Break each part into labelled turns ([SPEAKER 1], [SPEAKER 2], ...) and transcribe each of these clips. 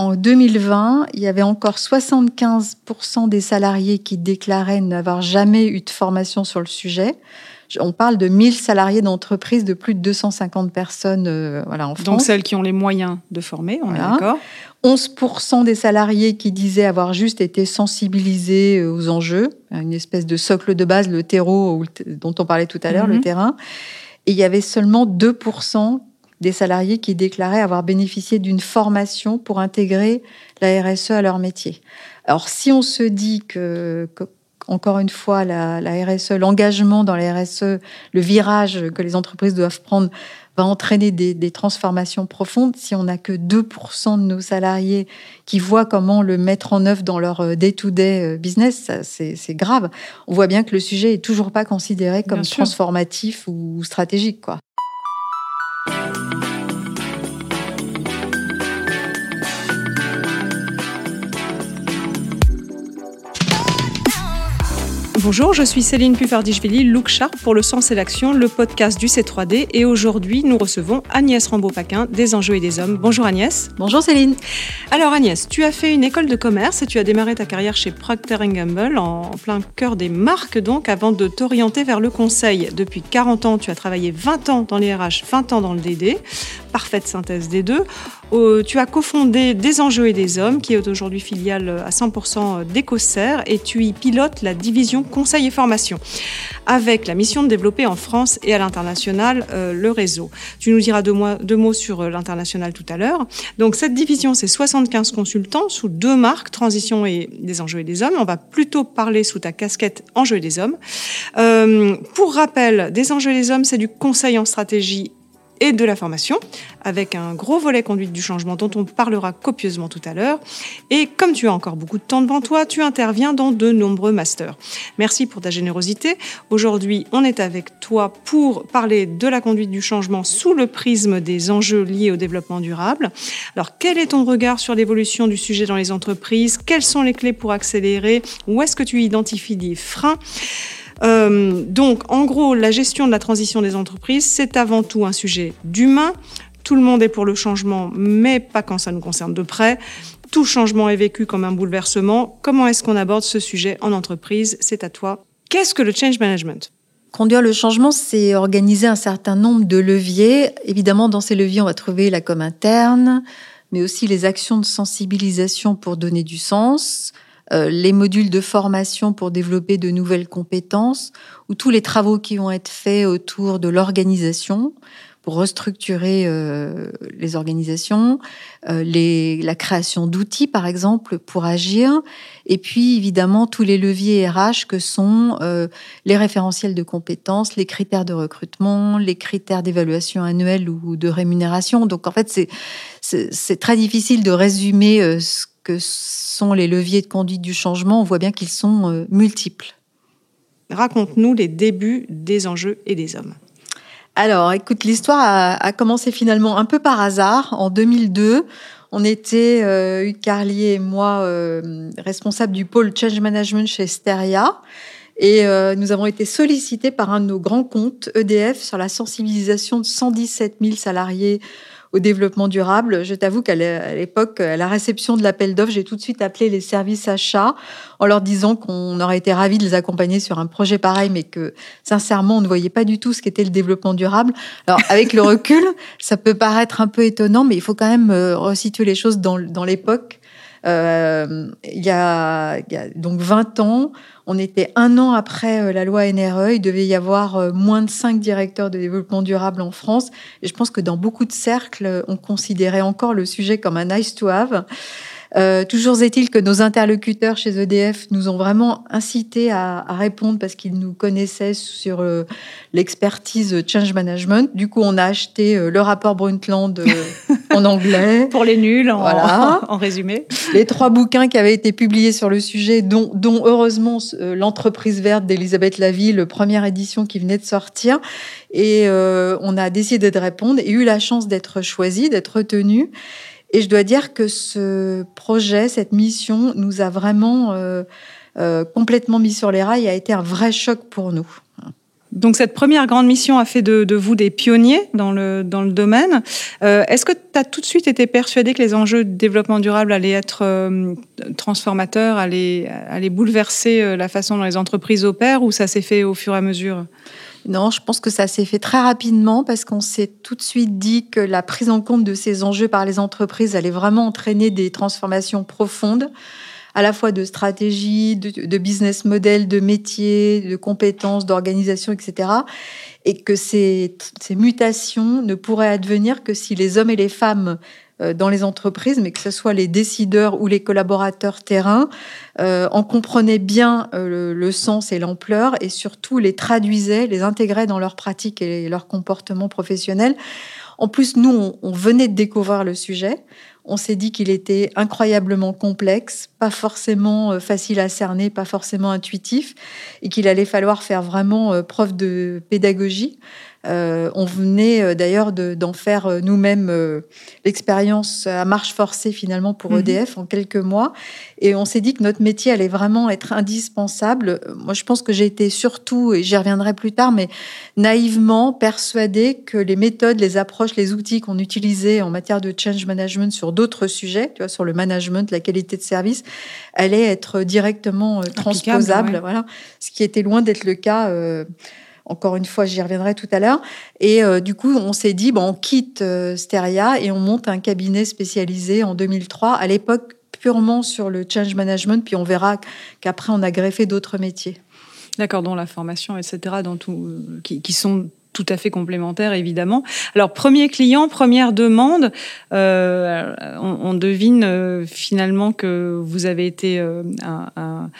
[SPEAKER 1] en 2020, il y avait encore 75% des salariés qui déclaraient n'avoir jamais eu de formation sur le sujet. On parle de 1000 salariés d'entreprises de plus de 250 personnes euh, voilà, en France.
[SPEAKER 2] Donc celles qui ont les moyens de former, on est d'accord
[SPEAKER 1] 11% des salariés qui disaient avoir juste été sensibilisés euh, aux enjeux, une espèce de socle de base, le terreau dont on parlait tout à l'heure, le mhm. terrain. Et il y avait seulement 2% des salariés qui déclaraient avoir bénéficié d'une formation pour intégrer la RSE à leur métier. Alors si on se dit que, encore une fois, la, la RSE, l'engagement dans la RSE, le virage que les entreprises doivent prendre va entraîner des, transformations profondes. Si on n'a que 2% de nos salariés qui voient comment le mettre en œuvre dans leur euh, day-to-day euh, business, c'est grave. On voit bien que le sujet est toujours pas considéré comme transformatif ou stratégique, quoi.
[SPEAKER 2] Bonjour, je suis Céline Puffardichvili, Look Sharp pour le Sens et l'Action, le podcast du C3D. Et aujourd'hui, nous recevons Agnès Rambaud-Paquin des Enjeux et des Hommes. Bonjour Agnès.
[SPEAKER 1] Bonjour Céline.
[SPEAKER 2] Alors Agnès, tu as fait une école de commerce et tu as démarré ta carrière chez Procter Gamble en plein cœur des marques donc avant de t'orienter vers le conseil. Depuis 40 ans, tu as travaillé 20 ans dans les RH, 20 ans dans le DD. Parfaite synthèse des deux. Euh, tu as cofondé Des Enjeux et des Hommes, qui est aujourd'hui filiale à 100% d'Ecocer, et tu y pilotes la division conseil et formation, avec la mission de développer en France et à l'international euh, le réseau. Tu nous diras deux, mots, sur euh, l'international tout à l'heure. Donc cette division, c'est 75 consultants sous deux marques, Transition et des Enjeux et des Hommes. On va plutôt parler sous ta casquette Enjeux et des Hommes. pour rappel, Des Enjeux et des Hommes, c'est du conseil en stratégie et de la formation, avec un gros volet conduite du changement dont on parlera copieusement tout à l'heure. Et comme tu as encore beaucoup de temps devant toi, tu interviens dans de nombreux masters. Merci pour ta générosité. Aujourd'hui, on est avec toi pour parler de la conduite du changement sous le prisme des enjeux liés au développement durable. Alors, quel est ton regard sur l'évolution du sujet dans les entreprises? Quelles sont les clés pour accélérer? Où est-ce que tu identifies des freins? Euh, donc, en gros, la gestion de la transition des entreprises, c'est avant tout un sujet d'humain. Tout le monde est pour le changement, mais pas quand ça nous concerne de près. Tout changement est vécu comme un bouleversement. Comment est-ce qu'on aborde ce sujet en entreprise? C'est à toi. Qu'est-ce que le change management?
[SPEAKER 1] Conduire le changement, c'est organiser un certain nombre de leviers. Évidemment, dans ces leviers, on va trouver la com interne, mais aussi les actions de sensibilisation pour donner du sens, les modules de formation pour développer de nouvelles compétences, ou tous les travaux qui vont être faits autour de l'organisation pour restructurer euh, les organisations, euh, les, la création d'outils, par exemple, pour agir, et puis évidemment tous les leviers RH que sont les référentiels de compétences, les critères de recrutement, les critères d'évaluation annuelle ou de rémunération. Donc en fait, c'est très difficile de résumer ce que sont les leviers de conduite du changement, on voit bien qu'ils sont euh, multiples.
[SPEAKER 2] Raconte-nous les débuts des enjeux et des hommes.
[SPEAKER 1] Alors, écoute, l'histoire a, commencé finalement un peu par hasard. En 2002, on était, euh, Hugues Carlier et moi, euh, responsables du pôle Change Management chez Steria. Et euh, nous avons été sollicités par un de nos grands comptes, EDF, sur la sensibilisation de 117 000 salariés au développement durable. Je t'avoue qu'à l'époque, à la réception de l'appel d'offres, j'ai tout de suite appelé les services achats en leur disant qu'on aurait été ravis de les accompagner sur un projet pareil, mais que sincèrement, on ne voyait pas du tout ce qu'était le développement durable. Alors, avec le recul, ça peut paraître un peu étonnant, mais il faut quand même euh, resituer les choses dans, dans l'époque. Euh, il, y a, il y a donc 20 ans, on était un an après euh, la loi NRE, il devait y avoir euh, moins de cinq directeurs de développement durable en France. Et je pense que dans beaucoup de cercles, on considérait encore le sujet comme un nice to have. Euh, toujours est-il que nos interlocuteurs chez EDF nous ont vraiment incité à, répondre parce qu'ils nous connaissaient sur euh, l'expertise change management. Du coup, on a acheté euh, le rapport Brundtland en anglais.
[SPEAKER 2] Pour les nuls, en, voilà. en résumé.
[SPEAKER 1] Les trois bouquins qui avaient été publiés sur le sujet, dont, dont heureusement l'entreprise verte d'Elisabeth Laville, première édition qui venait de sortir. Et on a décidé de répondre et eu la chance d'être choisi, d'être retenu. Et je dois dire que ce projet, cette mission, nous a vraiment euh, euh, complètement mis sur les rails, a été un vrai choc pour nous.
[SPEAKER 2] Donc cette première grande mission a fait de, vous des pionniers dans le, dans le domaine. Euh, est-ce que tu as tout de suite été persuadé que les enjeux de développement durable allaient être euh, transformateurs, allaient, allaient bouleverser euh, la façon dont les entreprises opèrent ou ça s'est fait au fur et à mesure?
[SPEAKER 1] Non, je pense que ça s'est fait très rapidement parce qu'on s'est tout de suite dit que la prise en compte de ces enjeux par les entreprises allait vraiment entraîner des transformations profondes à la fois de stratégie, de, business model, de métier, de compétences, d'organisation, etc. Et que ces, mutations ne pourraient advenir que si les hommes et les femmes euh, dans les entreprises, mais que ce soit les décideurs ou les collaborateurs terrain, euh, en comprenaient bien euh, le, sens et l'ampleur et surtout les traduisaient, les intégraient dans leurs pratiques et leur comportement professionnel. En plus, nous, on venait de découvrir le sujet. On s'est dit qu'il était incroyablement complexe, pas forcément euh, facile à cerner, pas forcément intuitif, et qu'il allait falloir faire vraiment euh, preuve de pédagogie. Euh, on venait euh, d'ailleurs d'en faire euh, nous-mêmes l'expérience à marche forcée finalement pour mhm. EDF en quelques mois. Et on s'est dit que notre métier allait vraiment être indispensable. Moi, je pense que j'ai été surtout, et j'y reviendrai plus tard, mais naïvement persuadée que les méthodes, les approches, les outils qu'on utilisait en matière de change management sur d'autres sujets, tu vois, sur le management, la qualité de service, allaient être directement transposables. Voilà, ce qui était loin d'être le cas. Encore une fois, j'y reviendrai tout à l'heure. Et euh, du coup, on s'est dit, bon, on quitte euh, Steria et on monte un cabinet spécialisé en 2003, à l'époque purement sur le change management, puis on verra qu'après, on a greffé d'autres métiers.
[SPEAKER 2] D'accord, dont la formation, etc., dans tout, euh, qui sont tout à fait complémentaire, évidemment. Alors, premier client, première demande, euh, on, devine euh, finalement que vous avez été euh, un,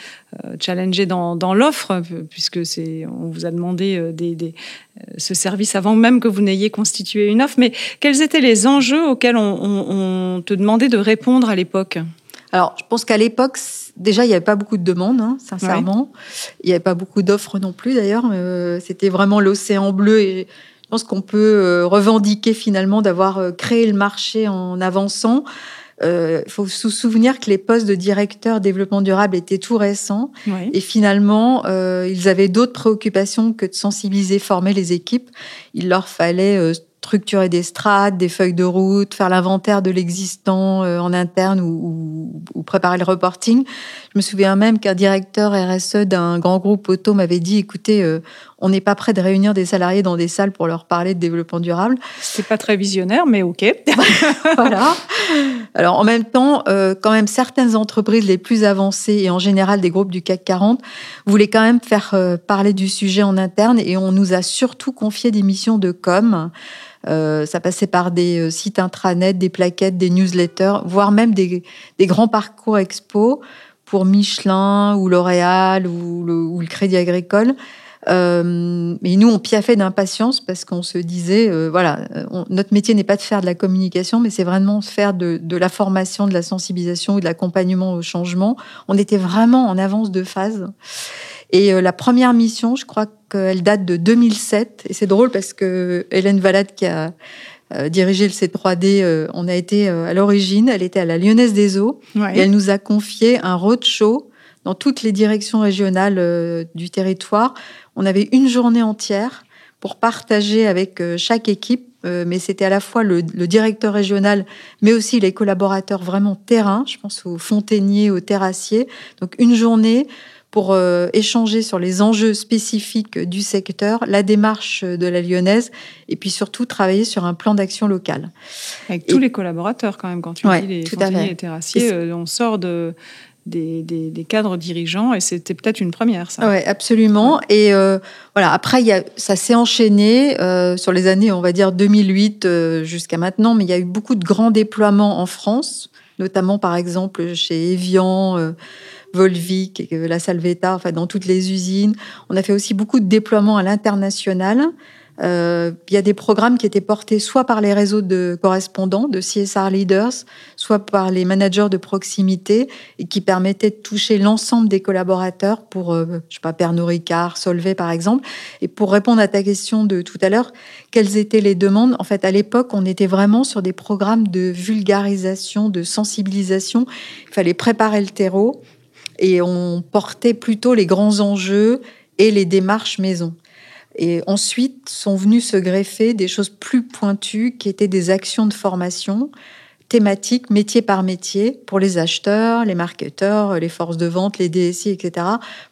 [SPEAKER 2] challengé dans, l'offre, puisque c'est, on vous a demandé ce service avant même que vous n'ayez constitué une offre. Mais quels étaient les enjeux auxquels on te demandait de répondre à l'époque?
[SPEAKER 1] Alors, je pense qu'à l'époque, déjà, il n'y avait pas beaucoup de demandes, hein, sincèrement. Il n'y avait pas beaucoup d'offres non plus, d'ailleurs. Euh, c'était vraiment l'océan bleu et je pense qu'on peut euh, revendiquer finalement d'avoir euh, créé le marché en avançant. Il faut se souvenir que les postes de directeur développement durable étaient tout récents et finalement, ils avaient d'autres préoccupations que de sensibiliser, former les équipes. Il leur fallait structurer des strates, des feuilles de route, faire l'inventaire de l'existant euh, en interne ou, préparer le reporting. Je me souviens même qu'un directeur RSE d'un grand groupe auto m'avait dit écoutez, euh, on n'est pas prêt de réunir des salariés dans des salles pour leur parler de développement durable.
[SPEAKER 2] C'est pas très visionnaire, mais ok.
[SPEAKER 1] voilà. Alors en même temps, euh, quand même certaines entreprises les plus avancées et en général des groupes du CAC 40 voulaient quand même faire parler du sujet en interne et on nous a surtout confié des missions de com. Euh, ça passait par des euh, sites intranets, des plaquettes, des newsletters, voire même des, grands parcours expo pour Michelin ou L'Oréal ou le, Crédit Agricole. Euh, mais nous, on piaffait d'impatience parce qu'on se disait, voilà, notre métier n'est pas de faire de la communication, mais c'est vraiment faire de, de, la formation, de la sensibilisation ou de l'accompagnement au changement. On était vraiment en avance de phase. Et la première mission, je crois elle date de 2007. Et c'est drôle parce que Hélène Valade, qui a euh, dirigé le C3D, euh, on a été euh, à l'origine. Elle était à la Lyonnaise des Eaux. Et elle nous a confié un roadshow dans toutes les directions régionales du territoire. On avait une journée entière pour partager avec chaque équipe mais c'était à la fois le, le, directeur régional, mais aussi les collaborateurs vraiment terrain. Je pense aux fontainiers, aux terrassiers. Donc une journée pour euh, échanger sur les enjeux spécifiques du secteur, la démarche de la lyonnaise, et puis surtout travailler sur un plan d'action local.
[SPEAKER 2] Avec tous les collaborateurs quand même, quand tu dis les fontainiers et terrassiers, euh, on sort de, des, des, cadres dirigeants et c'était peut-être une première, ça.
[SPEAKER 1] Oui, absolument. Et euh, voilà, après, y a, ça s'est enchaîné sur les années, on va dire 2008 jusqu'à maintenant, mais il y a eu beaucoup de grands déploiements en France, notamment par exemple chez Evian Volvic, la Salvetta, enfin dans toutes les usines. On a fait aussi beaucoup de déploiements à l'international. Euh, il y a des programmes qui étaient portés soit par les réseaux de correspondants, de CSR leaders, soit par les managers de proximité et qui permettaient de toucher l'ensemble des collaborateurs pour, euh, je sais pas, Pernod Ricard, Solvay par exemple. Et pour répondre à ta question de tout à l'heure, quelles étaient les demandes? En fait, à l'époque, on était vraiment sur des programmes de vulgarisation, de sensibilisation. Il fallait préparer le terreau et on portait plutôt les grands enjeux et les démarches maison. Et ensuite sont venus se greffer des choses plus pointues qui étaient des actions de formation thématiques, métier par métier, pour les acheteurs, les marketeurs, les forces de vente, les DSI, etc.,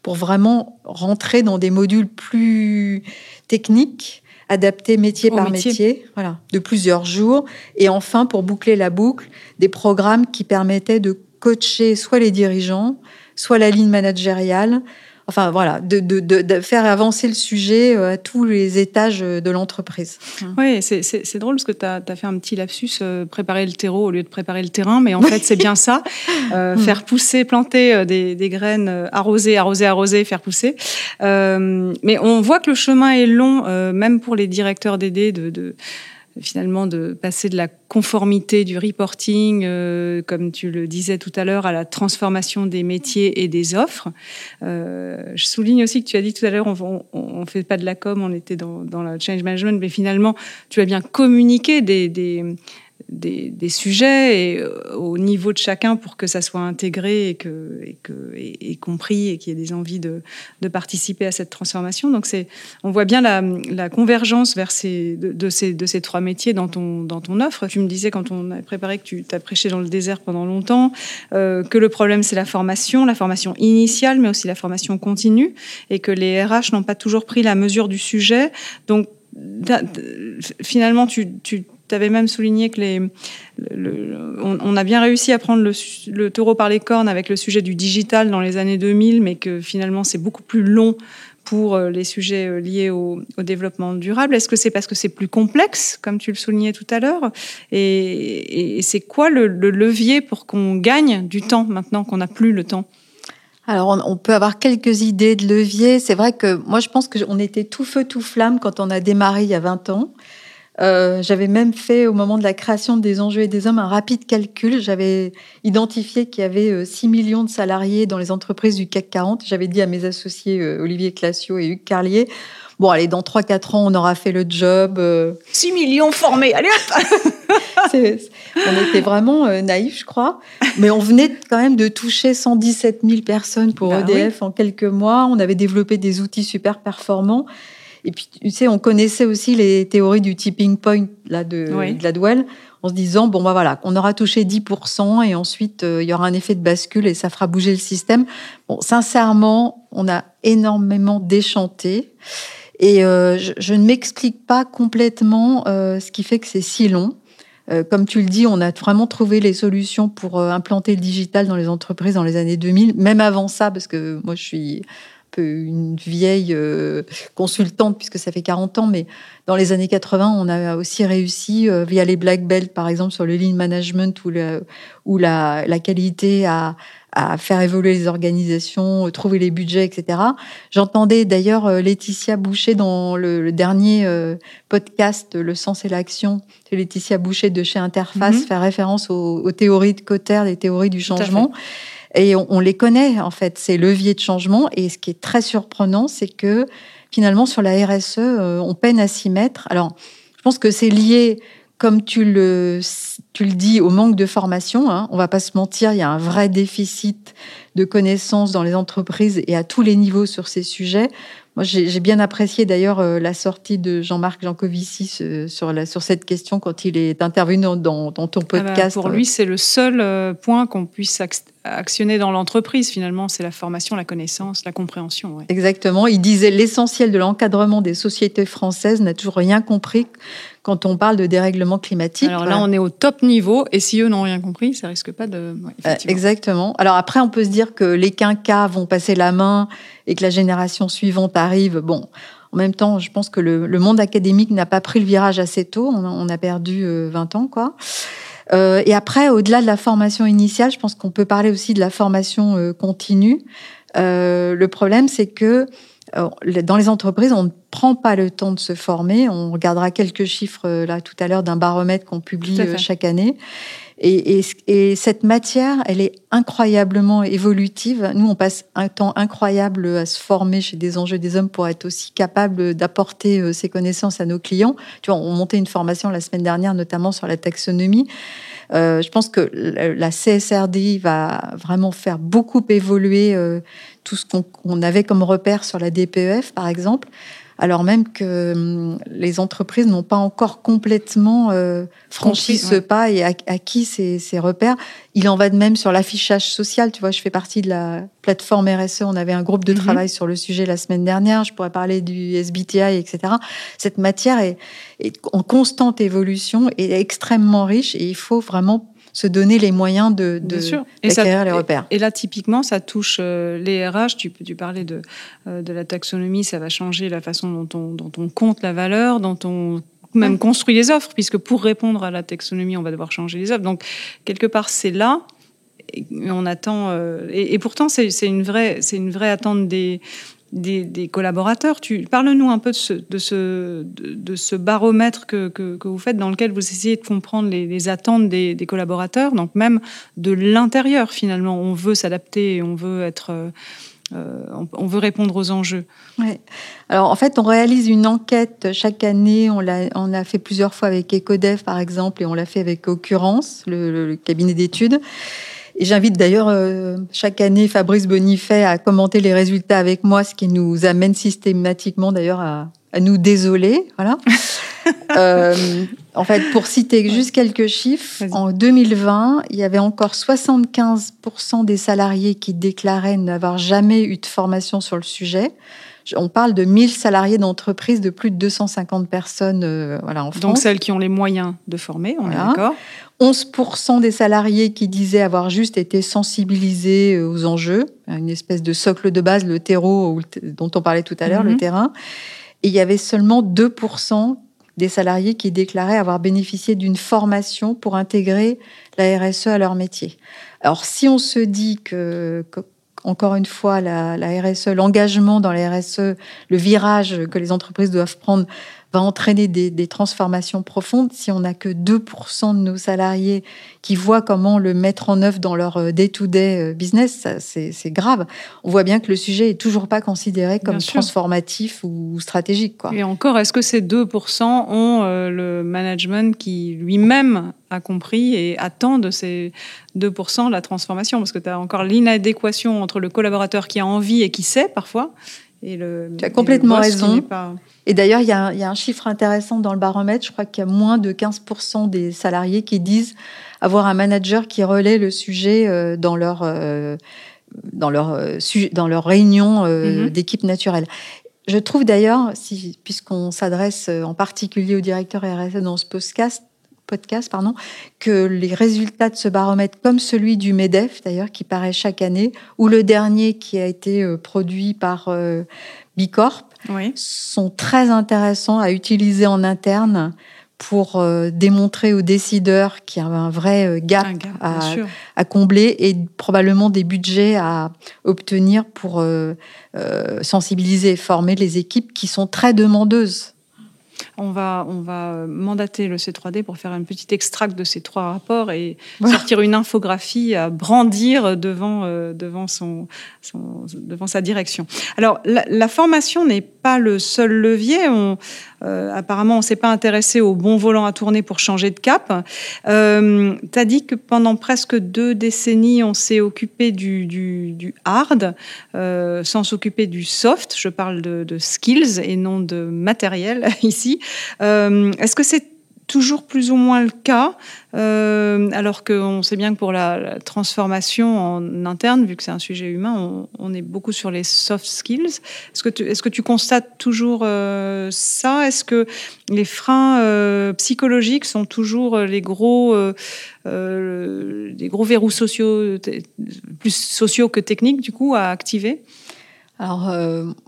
[SPEAKER 1] pour vraiment rentrer dans des modules plus techniques, adaptés métier par métier. voilà, de plusieurs jours. Et enfin, pour boucler la boucle, des programmes qui permettaient de coacher soit les dirigeants, soit la ligne managériale, enfin voilà, de, de, de, faire avancer le sujet euh, à tous les étages de l'entreprise.
[SPEAKER 2] Oui, c'est drôle parce que tu as, fait un petit lapsus, euh, préparer le terreau au lieu de préparer le terrain, mais en fait c'est bien ça, euh, mm. faire pousser, planter des, des, graines, arroser, arroser, arroser, faire pousser. mais on voit que le chemin est long, même pour les directeurs d'aider de, de finalement de passer de la conformité du reporting, euh, comme tu le disais tout à l'heure, à la transformation des métiers et des offres. Euh, je souligne aussi que tu as dit tout à l'heure, on ne fait pas de la com, on était dans, dans la change management, mais finalement, tu as bien communiqué des, des des, sujets et, euh, au niveau de chacun pour que ça soit intégré et, que, et, que, et, compris et qu'il y ait des envies de, de, participer à cette transformation. Donc on voit bien la, convergence vers ces, de, ces, de ces trois métiers dans ton, dans ton offre. Tu me disais quand on a préparé que tu t'as prêché dans le désert pendant longtemps, euh, que le problème c'est la formation, la formation initiale, mais aussi la formation continue, et que les RH n'ont pas toujours pris la mesure du sujet. Donc finalement, tu tu avais même souligné que les, on, a bien réussi à prendre le, taureau par les cornes avec le sujet du digital dans les années 2000, mais que finalement c'est beaucoup plus long pour euh, les sujets euh, liés au, développement durable. Est-ce que c'est parce que c'est plus complexe, comme tu le soulignais tout à l'heure? Et, c'est quoi le, levier pour qu'on gagne du temps maintenant qu'on n'a plus le temps?
[SPEAKER 1] Alors, on peut avoir quelques idées de levier. C'est vrai que moi, je pense qu'on était tout feu, tout flamme quand on a démarré il y a 20 ans. Euh, j'avais même fait, au moment de la création des enjeux et des hommes, un rapide calcul. J'avais identifié qu'il y avait 6 euh, millions de salariés dans les entreprises du CAC 40. J'avais dit à mes associés euh, Olivier Classio et Hugues Carlier, bon, allez, dans 3-4 ans, on aura fait le job.
[SPEAKER 2] 6 millions formés, allez hop
[SPEAKER 1] On était vraiment naïfs, je crois. Mais on venait quand même de toucher 117 000 personnes pour EDF bah en quelques mois. On avait développé des outils super performants. Et puis, tu sais, on connaissait aussi les théories du tipping point là, de, la Gladwell, en se disant, bon, bah voilà, on aura touché 10% et ensuite, euh, il y aura un effet de bascule et ça fera bouger le système. Bon, sincèrement, on a énormément déchanté. Et euh, je, ne m'explique pas complètement euh, ce qui fait que c'est si long. comme tu le dis, on a vraiment trouvé les solutions pour implanter le digital dans les entreprises dans les années 2000, même avant ça, parce que moi, je suis une vieille euh, consultante, puisque ça fait 40 ans, mais dans les années 80, on a aussi réussi, euh, via les Black Belt, par exemple, sur le lean management, ou la, la, qualité à, à, faire évoluer les organisations, trouver les budgets, etc. J'entendais d'ailleurs euh, Laetitia Boucher dans le, dernier podcast Le sens et l'action, c'est Laetitia Boucher de chez Interface, mm-hmm. faire référence aux, aux, théories de Cotter, des théories du changement. Et on, les connaît, en fait, ces leviers de changement. Et ce qui est très surprenant, c'est que finalement, sur la RSE, euh, on peine à s'y mettre. Alors, je pense que c'est lié, comme tu le, tu le dis, au manque de formation. Hein. On va pas se mentir, il y a un vrai déficit de connaissances dans les entreprises et à tous les niveaux sur ces sujets. Moi, j'ai bien apprécié d'ailleurs euh, la sortie de Jean-Marc Jancovici sur, la, sur cette question quand il est intervenu dans, ton ah bah, podcast.
[SPEAKER 2] pour lui, c'est le seul euh, point qu'on puisse actionner dans l'entreprise. Finalement, c'est la formation, la connaissance, la compréhension.
[SPEAKER 1] Exactement. Il disait l'essentiel de l'encadrement des sociétés françaises n'a toujours rien compris quand on parle de dérèglement climatique.
[SPEAKER 2] Alors là, on est au top niveau, et si eux n'ont rien compris, ça risque pas de.
[SPEAKER 1] Euh, exactement. Alors après, on peut se dire que les quinquas vont passer la main et que la génération suivante arrive. Bon, en même temps, je pense que le, monde académique n'a pas pris le virage assez tôt. On, a perdu 20 euh, ans, quoi. Euh, et après, au-delà de la formation initiale, je pense qu'on peut parler aussi de la formation continue. le problème, c'est que dans les entreprises, on ne prend pas le temps de se former. On regardera quelques chiffres euh, là tout à l'heure d'un baromètre qu'on publie euh, chaque année. Et, cette matière, elle est incroyablement évolutive. Nous, on passe un temps incroyable à se former chez des enjeux des hommes pour être aussi capable d'apporter euh, ces connaissances à nos clients. Tu vois, on montait une formation la semaine dernière, notamment sur la taxonomie. je pense que la CSRD va vraiment faire beaucoup évoluer tout ce qu'on avait comme repère sur la DPEF, par exemple. Alors même que hum, les entreprises n'ont pas encore complètement euh, franchi ce pas et acquis ces, ces repères. Il en va de même sur l'affichage social. Tu vois, je fais partie de la plateforme RSE. On avait un groupe de mhm. travail sur le sujet la semaine dernière. Je pourrais parler du SBTI, etc. Cette matière est, est en constante évolution et extrêmement riche et il faut vraiment se donner les moyens de, de d'acquérir les repères.
[SPEAKER 2] Et, là, typiquement, ça touche euh, les RH. Tu, tu parlais de, euh, de la taxonomie, ça va changer la façon dont on, dont on compte la valeur, dont on même construit les offres, puisque pour répondre à la taxonomie, on va devoir changer les offres. Donc, quelque part, c'est là. Et on attend. Euh, et, et, pourtant, c'est, une vraie, c'est une vraie attente des, des, collaborateurs. Parle-nous un peu de ce, baromètre que, vous faites, dans lequel vous essayez de comprendre les, attentes des, collaborateurs, donc même de l'intérieur finalement. On veut s'adapter, on veut être, euh, on, veut répondre aux enjeux.
[SPEAKER 1] Alors en fait, on réalise une enquête chaque année. On l'a, a fait plusieurs fois avec Ecodev par exemple, et on l'a fait avec Occurrence, le cabinet d'études. Et j'invite d'ailleurs euh, chaque année Fabrice Bonifay à commenter les résultats avec moi, ce qui nous amène systématiquement d'ailleurs à, à, nous désoler. Voilà. euh, en fait, pour citer juste quelques chiffres, en 2020, il y avait encore 75% des salariés qui déclaraient n'avoir jamais eu de formation sur le sujet. On parle de 1000 salariés d'entreprises de plus de 250 personnes euh, voilà, en France.
[SPEAKER 2] Donc celles qui ont les moyens de former, on est d'accord
[SPEAKER 1] 11% des salariés qui disaient avoir juste été sensibilisés euh, aux enjeux, une espèce de socle de base, le terreau dont on parlait tout à l'heure, le mhm. terrain. Et il y avait seulement 2% des salariés qui déclaraient avoir bénéficié d'une formation pour intégrer la RSE à leur métier. Alors si on se dit que, encore une fois, la, RSE, l'engagement dans la RSE, le virage que les entreprises doivent prendre va entraîner des, transformations profondes si on n'a que 2% de nos salariés qui voient comment le mettre en œuvre dans leur euh, day-to-day euh, business, c'est grave. On voit bien que le sujet est toujours pas considéré comme transformatif ou stratégique. Quoi.
[SPEAKER 2] Et encore, est-ce que ces 2% ont euh, le management qui lui-même a compris et attend de ces 2% la transformation? Parce que tu as encore l'inadéquation entre le collaborateur qui a envie et qui sait parfois et le,
[SPEAKER 1] tu as complètement raison. Et d'ailleurs, il y, a un chiffre intéressant dans le baromètre. Je crois qu'il y a moins de 15% des salariés qui disent avoir un manager qui relaie le sujet euh, dans leur, euh, dans leur, euh, dans leur réunion mm-hmm. d'équipe naturelle. Je trouve d'ailleurs, si, puisqu'on s'adresse en particulier au directeur RSE dans ce podcast, podcast, pardon, que les résultats de ce baromètre, comme celui du MEDEF d'ailleurs, qui paraît chaque année, ou le dernier qui a été produit par euh, Bicorp, sont très intéressants à utiliser en interne pour euh, démontrer aux décideurs qu'il y a un vrai gap, à, combler et probablement des budgets à obtenir pour sensibiliser et former les équipes qui sont très demandeuses
[SPEAKER 2] on va, on va mandater le C3D pour faire un petit extract de ces trois rapports et sortir une infographie à brandir devant, euh, devant, son, devant sa direction. Alors, la, formation n'est pas le seul levier. On, euh, apparemment, on ne s'est pas intéressé au bon volant à tourner pour changer de cap. Euh, tu as dit que pendant presque deux décennies, on s'est occupé du, du, hard euh, sans s'occuper du soft. Je parle de, de, skills et non de matériel ici. Euh, est-ce que c'est toujours plus ou moins le cas, euh, alors qu'on sait bien que pour la, transformation en interne, vu que c'est un sujet humain, on, est beaucoup sur les soft skills. Est-ce que tu, constates toujours euh, ça? Est-ce que les freins psychologiques sont toujours les gros, gros verrous sociaux, plus sociaux que techniques, du coup, à activer?
[SPEAKER 1] Alors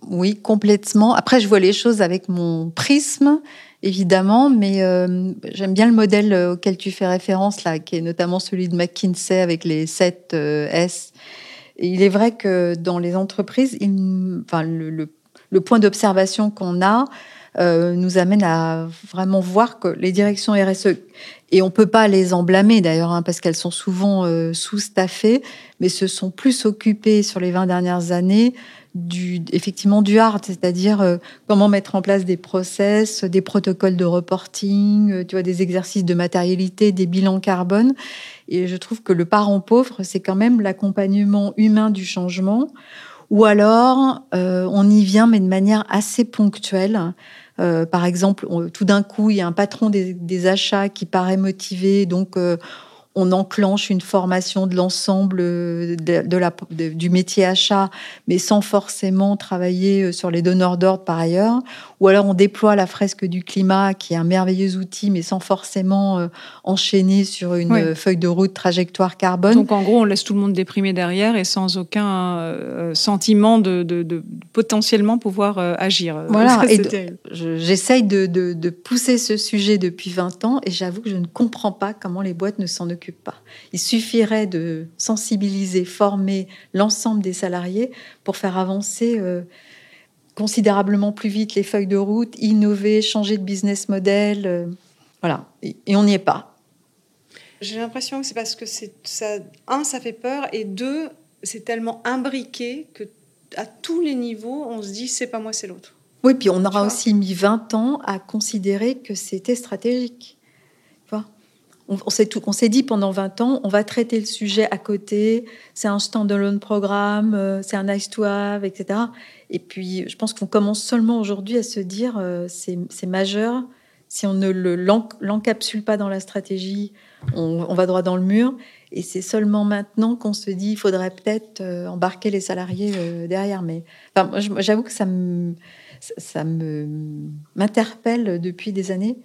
[SPEAKER 1] oui, complètement. Après, je vois les choses avec mon prisme évidemment, mais euh, j'aime bien le modèle euh, auquel tu fais référence là, qui est notamment celui de McKinsey avec les 7 euh, S. il est vrai que dans les entreprises, enfin, le, point d'observation qu'on a euh, nous amène à vraiment voir que les directions RSE, et on peut pas les en blâmer d'ailleurs, hein, parce qu'elles sont souvent sous-staffées, mais se sont plus occupées sur les 20 dernières années du, effectivement du hard, c'est-à-dire euh, comment mettre en place des process, des protocoles de reporting, euh, tu vois, des exercices de matérialité, des bilans carbone. Et je trouve que le parent pauvre, c'est quand même l'accompagnement humain du changement, Ou alors, on y vient, mais de manière assez ponctuelle. par exemple, tout d'un coup, il y a un patron des, achats qui paraît motivé, donc on enclenche une formation de l'ensemble de, la, du métier achat, mais sans forcément travailler euh, sur les donneurs d'ordre par ailleurs. Ou alors on déploie la fresque du climat, qui est un merveilleux outil, mais sans forcément euh, enchaîner sur une feuille de route trajectoire carbone.
[SPEAKER 2] Donc en gros, on laisse tout le monde déprimé derrière et sans aucun euh, sentiment de, potentiellement pouvoir agir.
[SPEAKER 1] Voilà, j'essaye de, de pousser ce sujet depuis 20 ans et j'avoue que je ne comprends pas comment les boîtes ne s'en occupent pas. Il suffirait de sensibiliser, former l'ensemble des salariés pour faire avancer euh, considérablement plus vite les feuilles de route, innover, changer de business model. Euh, voilà, et, on n'y est pas.
[SPEAKER 2] J'ai l'impression que c'est parce que c'est ça. Un, ça fait peur, et deux, c'est tellement imbriqué que à tous les niveaux, on se dit c'est pas moi, c'est l'autre.
[SPEAKER 1] Oui, puis on aura aussi mis 20 ans à considérer que c'était stratégique on, s'est dit pendant 20 ans, on va traiter le sujet à côté, c'est un stand-alone programme, euh, c'est un nice to have, etc. Et puis, je pense qu'on commence seulement aujourd'hui à se dire, euh, c'est majeur. Si on ne l'encapsule pas dans la stratégie, on, va droit dans le mur. Et c'est seulement maintenant qu'on se dit, il faudrait peut-être euh, embarquer les salariés derrière. Mais j'avoue que ça ça m'interpelle depuis des années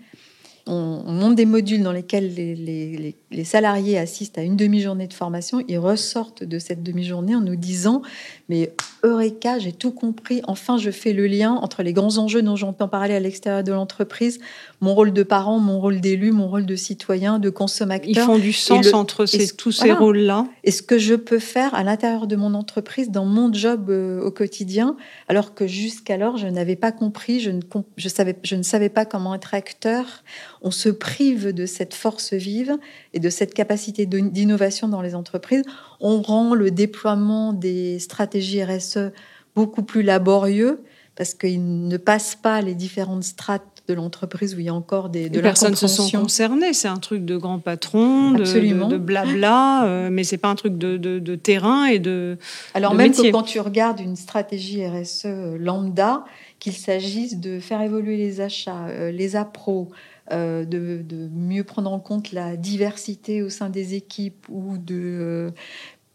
[SPEAKER 1] on, monte des modules dans lesquels les, salariés assistent à une demi-journée de formation. Ils ressortent de cette demi-journée en nous disant Mais Eureka, j'ai tout compris. Enfin, je fais le lien entre les grands enjeux dont j'entends parler à l'extérieur de l'entreprise, mon rôle de parent, mon rôle d'élu, mon rôle de citoyen, de consommateur.
[SPEAKER 2] Ils font du sens entre tous ces rôles-là.
[SPEAKER 1] Et ce que je peux faire à l'intérieur de mon entreprise, dans mon job euh, au quotidien, alors que jusqu'alors, je n'avais pas compris, je ne, je, savais, je ne savais pas comment être acteur on se prive de cette force vive et de cette capacité d'innovation dans les entreprises. On rend le déploiement des stratégies RSE beaucoup plus laborieux parce qu'ils ne passent pas les différentes strates de l'entreprise où il y a encore des
[SPEAKER 2] de personnes se sont concernées. C'est un truc de grand patron, de, blabla, euh, mais c'est pas un truc de, terrain et de.
[SPEAKER 1] Alors même que quand tu regardes une stratégie RSE lambda, qu'il s'agisse de faire évoluer les achats, euh, les appros, euh, de, mieux prendre en compte la diversité au sein des équipes ou de euh,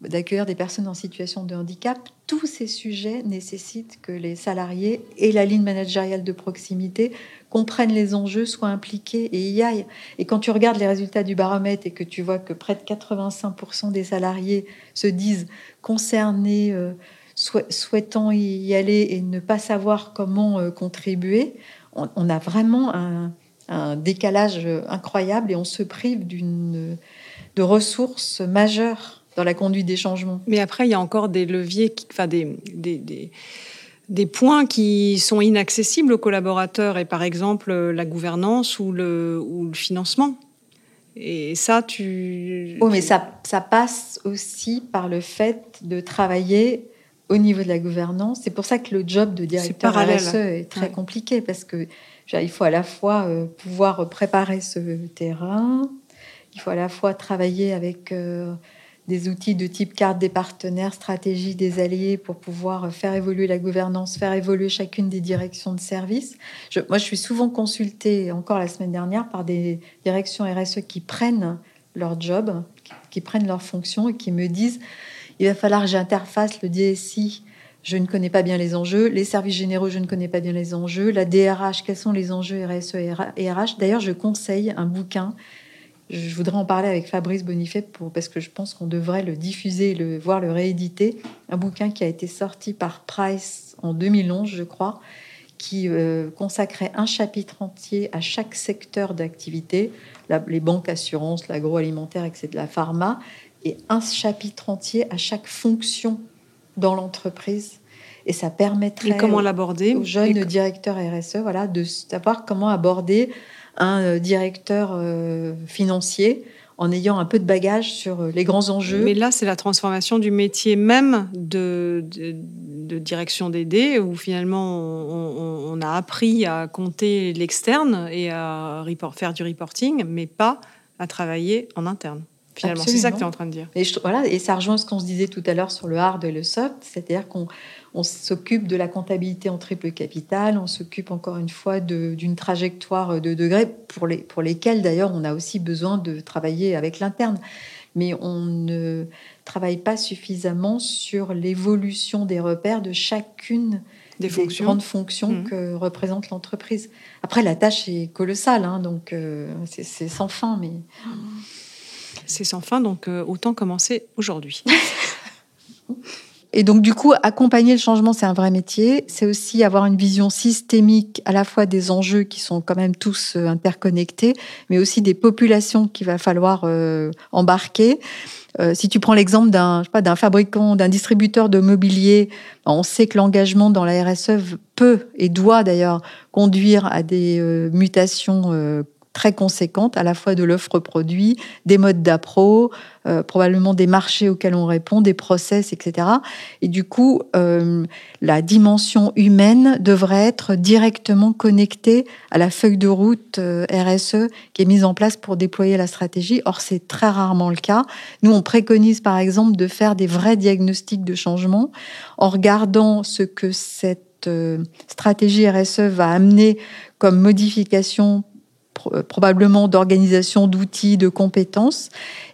[SPEAKER 1] d'accueillir des personnes en situation de handicap, tous ces sujets nécessitent que les salariés et la ligne managériale de proximité comprennent les enjeux, soient impliqués et y aillent. Et quand tu regardes les résultats du baromètre et que tu vois que près de 85% des salariés se disent concernés, euh, souhaitant y aller et ne pas savoir comment contribuer, on, a vraiment un, un décalage incroyable et on se prive d'une de ressources majeures dans la conduite des changements.
[SPEAKER 2] Mais après, il y a encore des leviers, enfin des, des, des, points qui sont inaccessibles aux collaborateurs, et par exemple la gouvernance ou le, ou le financement. Et ça, tu...
[SPEAKER 1] Oh, mais ça, ça passe aussi par le fait de travailler au niveau de la gouvernance. C'est pour ça que le job de directeur RSE est très compliqué, parce que il faut à la fois euh, pouvoir préparer ce terrain, il faut à la fois travailler avec euh, des outils de type carte des partenaires, stratégie des alliés pour pouvoir faire évoluer la gouvernance, faire évoluer chacune des directions de service. moi, je suis souvent consultée, encore la semaine dernière, par des directions RSE qui prennent leur job, qui prennent leur fonction et qui me disent il va falloir que j'interface le DSI je ne connais pas bien les enjeux. Les services généraux, je ne connais pas bien les enjeux. La DRH, quels sont les enjeux RSE et RH D'ailleurs, je conseille un bouquin. Je voudrais en parler avec Fabrice Bonifay pour, parce que je pense qu'on devrait le diffuser, le, voire le rééditer. Un bouquin qui a été sorti par Price en 2011, je crois, qui euh, consacrait un chapitre entier à chaque secteur d'activité, les banques, assurances, l'agroalimentaire, etc., la pharma, et un chapitre entier à chaque fonction dans l'entreprise. Et ça permettrait
[SPEAKER 2] comment l'aborder
[SPEAKER 1] aux jeunes directeurs RSE voilà, de savoir comment aborder un euh, directeur euh, financier en ayant un peu de bagage sur euh, les grands enjeux.
[SPEAKER 2] Mais là, c'est la transformation du métier même de, de, direction d'aider, où finalement on, on, a appris à compter l'externe et à report, faire du reporting, mais pas à travailler en interne. Finalement, c'est ça que tu es en train de dire.
[SPEAKER 1] Et, voilà, et ça rejoint ce qu'on se disait tout à l'heure sur le hard et le soft, c'est-à-dire qu'on on s'occupe de la comptabilité en triple capital, on s'occupe encore une fois d'une trajectoire de degrés pour, les, pour lesquels d'ailleurs on a aussi besoin de travailler avec l'interne. Mais on ne travaille pas suffisamment sur l'évolution des repères de chacune des, grandes fonctions mmh. que représente l'entreprise. Après, la tâche est colossale, hein, donc euh, c'est sans fin. Mais
[SPEAKER 2] c'est sans fin, donc euh, autant commencer aujourd'hui.
[SPEAKER 1] Et donc, du coup, accompagner le changement, c'est un vrai métier. C'est aussi avoir une vision systémique à la fois des enjeux qui sont quand même tous euh, interconnectés, mais aussi des populations qu'il va falloir euh, embarquer. Si tu prends l'exemple d'un fabricant, d'un distributeur de mobilier, on sait que l'engagement dans la RSE peut et doit d'ailleurs conduire à des mutations très conséquente, à la fois de l'offre produit, des modes d'appro, euh, probablement des marchés auxquels on répond, des process, etc. Et du coup, euh, la dimension humaine devrait être directement connectée à la feuille de route euh, RSE qui est mise en place pour déployer la stratégie. Or, c'est très rarement le cas. Nous, on préconise par exemple de faire des vrais diagnostics de changement en regardant ce que cette stratégie RSE va amener comme modification euh, probablement d'organisation, d'outils, de compétences.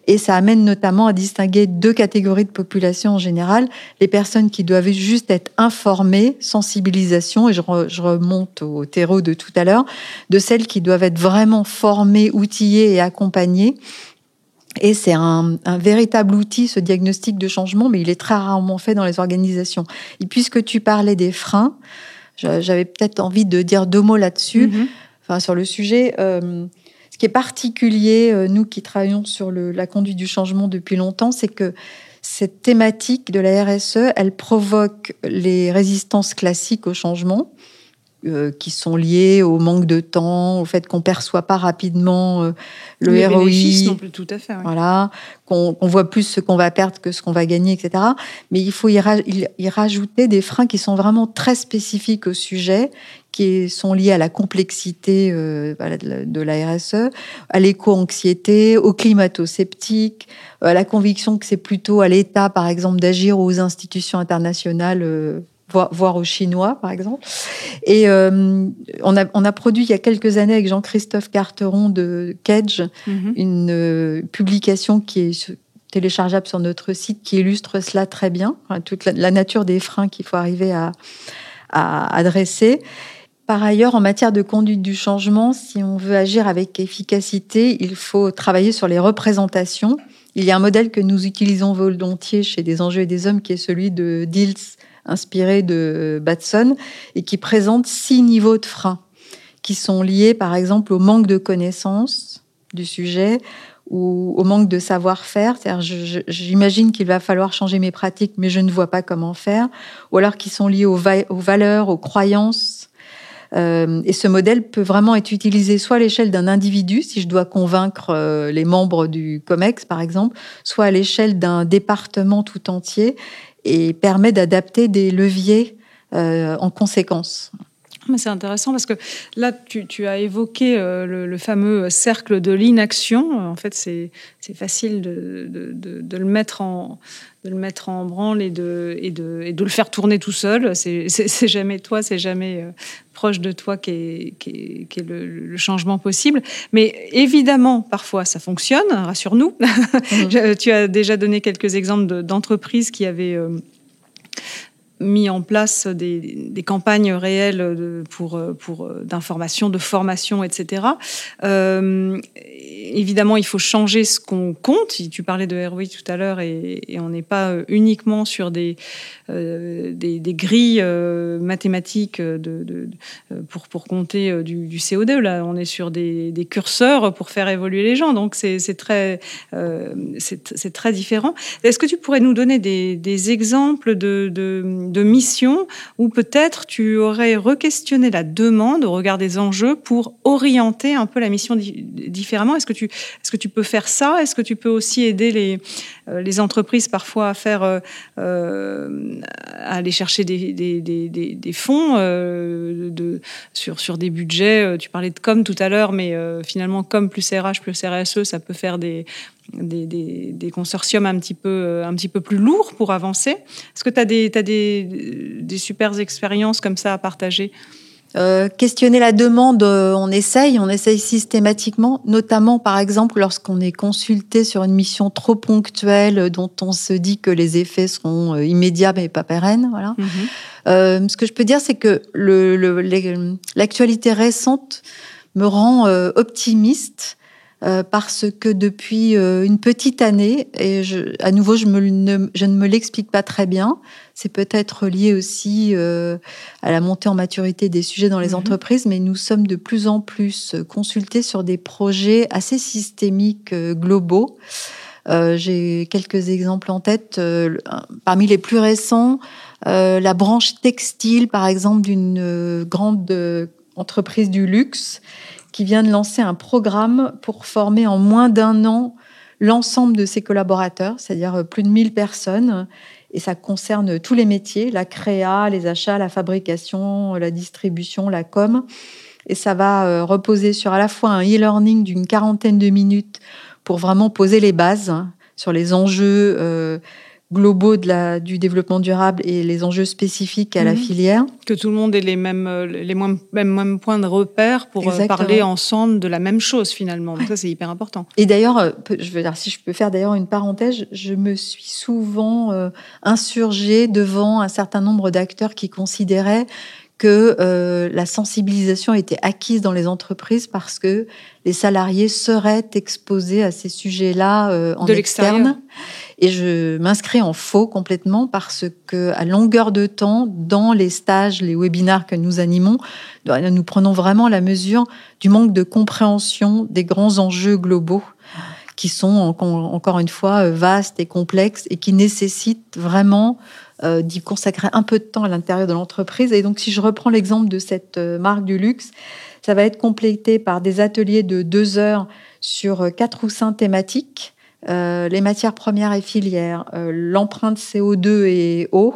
[SPEAKER 1] Et ça amène notamment à distinguer deux catégories de population en général. Les personnes qui doivent juste être informées, sensibilisation, et je, remonte au terreau de tout à l'heure, de celles qui doivent être vraiment formées, outillées et accompagnées. Et c'est un, véritable outil, ce diagnostic de changement, mais il est très rarement fait dans les organisations. Et puisque tu parlais des freins, j'avais peut-être envie de dire deux mots là-dessus. Sur le sujet. Euh, ce qui est particulier, euh, nous qui travaillons sur la conduite du changement depuis longtemps, c'est que cette thématique de la RSE, elle provoque les résistances classiques au changement. Euh, qui sont liées au manque de temps, au fait qu'on perçoit pas rapidement le
[SPEAKER 2] Les ROI. non plus tout à fait.
[SPEAKER 1] Voilà, qu'on voit plus ce qu'on va perdre que ce qu'on va gagner, etc. Mais il faut y, y, rajouter des freins qui sont vraiment très spécifiques au sujet, qui sont liés à la complexité euh, de la RSE, à l'éco-anxiété, au climato-sceptique, à la conviction que c'est plutôt à l'État, par exemple, d'agir aux institutions internationales. Euh, voire aux Chinois, par exemple. Et euh, on, a, on a produit il y a quelques années avec Jean-Christophe Carteron de Kedge mm-hmm. une publication qui est téléchargeable sur notre site qui illustre cela très bien, toute la, la nature des freins qu'il faut arriver à, à adresser. Par ailleurs, en matière de conduite du changement, si on veut agir avec efficacité, il faut travailler sur les représentations. Il y a un modèle que nous utilisons volontiers chez des enjeux et des hommes qui est celui de Dills, inspiré de Batson, et qui présente six niveaux de freins qui sont liés par exemple au manque de connaissances du sujet ou au manque de savoir-faire. J'imagine qu'il va falloir changer mes pratiques, mais je ne vois pas comment faire. Ou alors qui sont liés aux valeurs, aux croyances, euh, et ce modèle peut vraiment être utilisé soit à l'échelle d'un individu, si je dois convaincre euh, les membres du COMEX, par exemple, soit à l'échelle d'un département tout entier, et permet d'adapter des leviers euh, en conséquence.
[SPEAKER 2] C'est intéressant parce que là, tu, as évoqué le, fameux cercle de l'inaction. En fait, c'est facile de, de, le mettre en, de le mettre en branle et de, et de, et de le faire tourner tout seul. C'est jamais toi, c'est jamais euh, proche de toi qui est, le, changement possible. Mais évidemment, parfois, ça fonctionne, rassure-nous. Mmh. tu as déjà donné quelques exemples d'entreprises qui avaient... Euh, mis en place des, des campagnes réelles pour, pour d'information, de formation, etc. Euh, évidemment, il faut changer ce qu'on compte. Tu parlais de ROI tout à l'heure et, on n'est pas uniquement sur des, euh, des, grilles euh, mathématiques de, pour, pour compter du, CO2. Là, on est sur des, curseurs pour faire évoluer les gens. Donc, c'est très, c'est très différent. Est-ce que tu pourrais nous donner des, des exemples de de mission où peut-être tu aurais re-questionné la demande au regard des enjeux pour orienter un peu la mission différemment. Est-ce que, tu, est-ce que tu peux faire ça? Est-ce que tu peux aussi aider les, les entreprises parfois à faire, euh, euh, à aller chercher des, fonds sur, sur des budgets Tu parlais de com tout à l'heure, mais finalement, com plus RH plus RSE, ça peut faire des des, consortiums un petit, peu, un petit peu plus lourds pour avancer. Est-ce que tu as, des, des, des super expériences comme ça à partager?
[SPEAKER 1] Euh, questionner la demande, euh, on essaye, on essaye systématiquement, notamment par exemple lorsqu'on est consulté sur une mission trop ponctuelle euh, dont on se dit que les effets seront immédiats mais pas pérennes. Voilà. Mhm. ce que je peux dire, c'est que l'actualité récente me rend optimiste euh, parce que depuis euh, une petite année, et je, à nouveau je, me, ne, je ne me l'explique pas très bien, c'est peut-être lié aussi euh, à la montée en maturité des sujets dans les mhm. entreprises, mais nous sommes de plus en plus consultés sur des projets assez systémiques, globaux. J'ai quelques exemples en tête. parmi les plus récents, la branche textile, par exemple, d'une grande entreprise du luxe qui vient de lancer un programme pour former en moins d'un an l'ensemble de ses collaborateurs, c'est-à-dire euh, plus de 1000 personnes. Et ça concerne tous les métiers, la créa, les achats, la fabrication, la distribution, la com. Et ça va euh, reposer sur à la fois un e-learning d'une quarantaine de minutes pour vraiment poser les bases sur les enjeux euh, globaux de la, du développement durable et les enjeux spécifiques à la mhm. filière.
[SPEAKER 2] Que tout le monde ait les mêmes, euh, les mêmes, mêmes points de repère pour euh, parler ensemble de la même chose finalement. Donc ça, c'est hyper important.
[SPEAKER 1] Et d'ailleurs, euh, je veux dire, si je peux faire d'ailleurs une parenthèse, je me suis souvent insurgée devant un certain nombre d'acteurs qui considéraient que euh, la sensibilisation était acquise dans les entreprises parce que les salariés seraient exposés à ces sujets-là euh, en externe. Et je m'inscris en faux complètement parce que à longueur de temps, dans les stages, les webinaires que nous animons, nous prenons vraiment la mesure du manque de compréhension des grands enjeux globaux qui sont encore une fois vastes et complexes et qui nécessitent vraiment euh, d'y consacrer un peu de temps à l'intérieur de l'entreprise. Et donc, si je reprends l'exemple de cette euh, marque du luxe, ça va être complété par des ateliers de deux heures sur euh, quatre ou cinq thématiques. les matières premières et filières, l'empreinte CO2 et eau,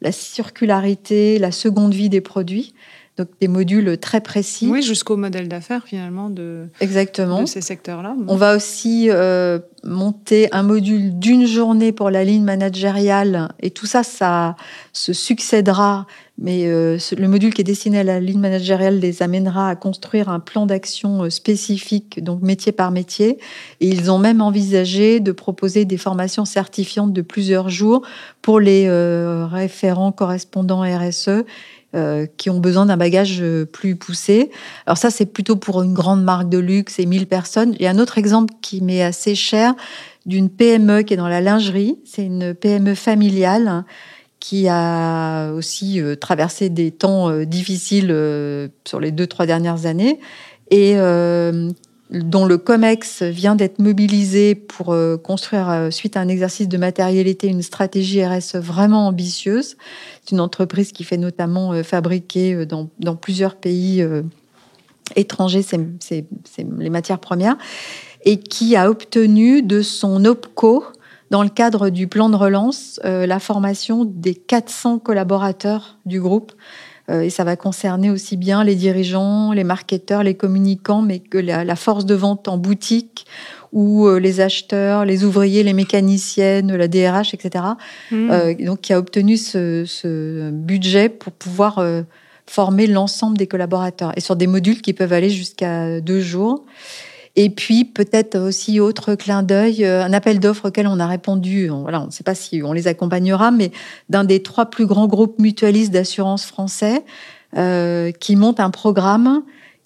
[SPEAKER 1] la circularité, la seconde vie des produits donc des modules très précis.
[SPEAKER 2] Oui, jusqu'au modèle d'affaires finalement de,
[SPEAKER 1] Exactement.
[SPEAKER 2] de ces secteurs-là.
[SPEAKER 1] On va aussi euh, monter un module d'une journée pour la ligne managériale et tout ça, ça se succédera. Mais euh, le module qui est destiné à la ligne managériale les amènera à construire un plan d'action euh, spécifique, donc métier par métier. Et ils ont même envisagé de proposer des formations certifiantes de plusieurs jours pour les référents correspondants RSE euh, qui ont besoin d'un bagage euh, plus poussé. Alors ça, c'est plutôt pour une grande marque de luxe et 1000 personnes. Il y a un autre exemple qui m'est assez cher d'une PME qui est dans la lingerie. C'est une PME familiale qui a aussi euh, traversé des temps difficiles sur les deux, trois dernières années et dont le COMEX vient d'être mobilisé pour euh, construire, euh, suite à un exercice de matérialité, une stratégie RSE vraiment ambitieuse. C'est une entreprise qui fait notamment euh, fabriquer dans, plusieurs pays étrangers les matières premières et qui a obtenu de son OPCO, dans le cadre du plan de relance, la formation des 400 collaborateurs du groupe et ça va concerner aussi bien les dirigeants, les marketeurs, les communicants, mais que la, force de vente en boutique ou euh, les acheteurs, les ouvriers, les mécaniciennes, la DRH, etc. Mmh. Euh, donc, qui a obtenu ce, budget pour pouvoir former l'ensemble des collaborateurs et sur des modules qui peuvent aller jusqu'à deux jours. Et puis peut-être aussi autre clin d'œil, euh, un appel d'offres auquel on a répondu. On, voilà, on ne sait pas si on les accompagnera, mais d'un des trois plus grands groupes mutualistes d'assurance français euh, qui monte un programme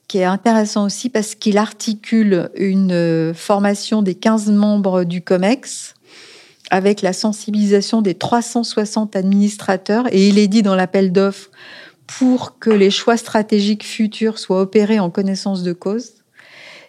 [SPEAKER 1] qui est intéressant aussi parce qu'il articule une euh, formation des 15 membres du COMEX avec la sensibilisation des 360 administrateurs. Et il est dit dans l'appel d'offres pour que les choix stratégiques futurs soient opérés en connaissance de cause.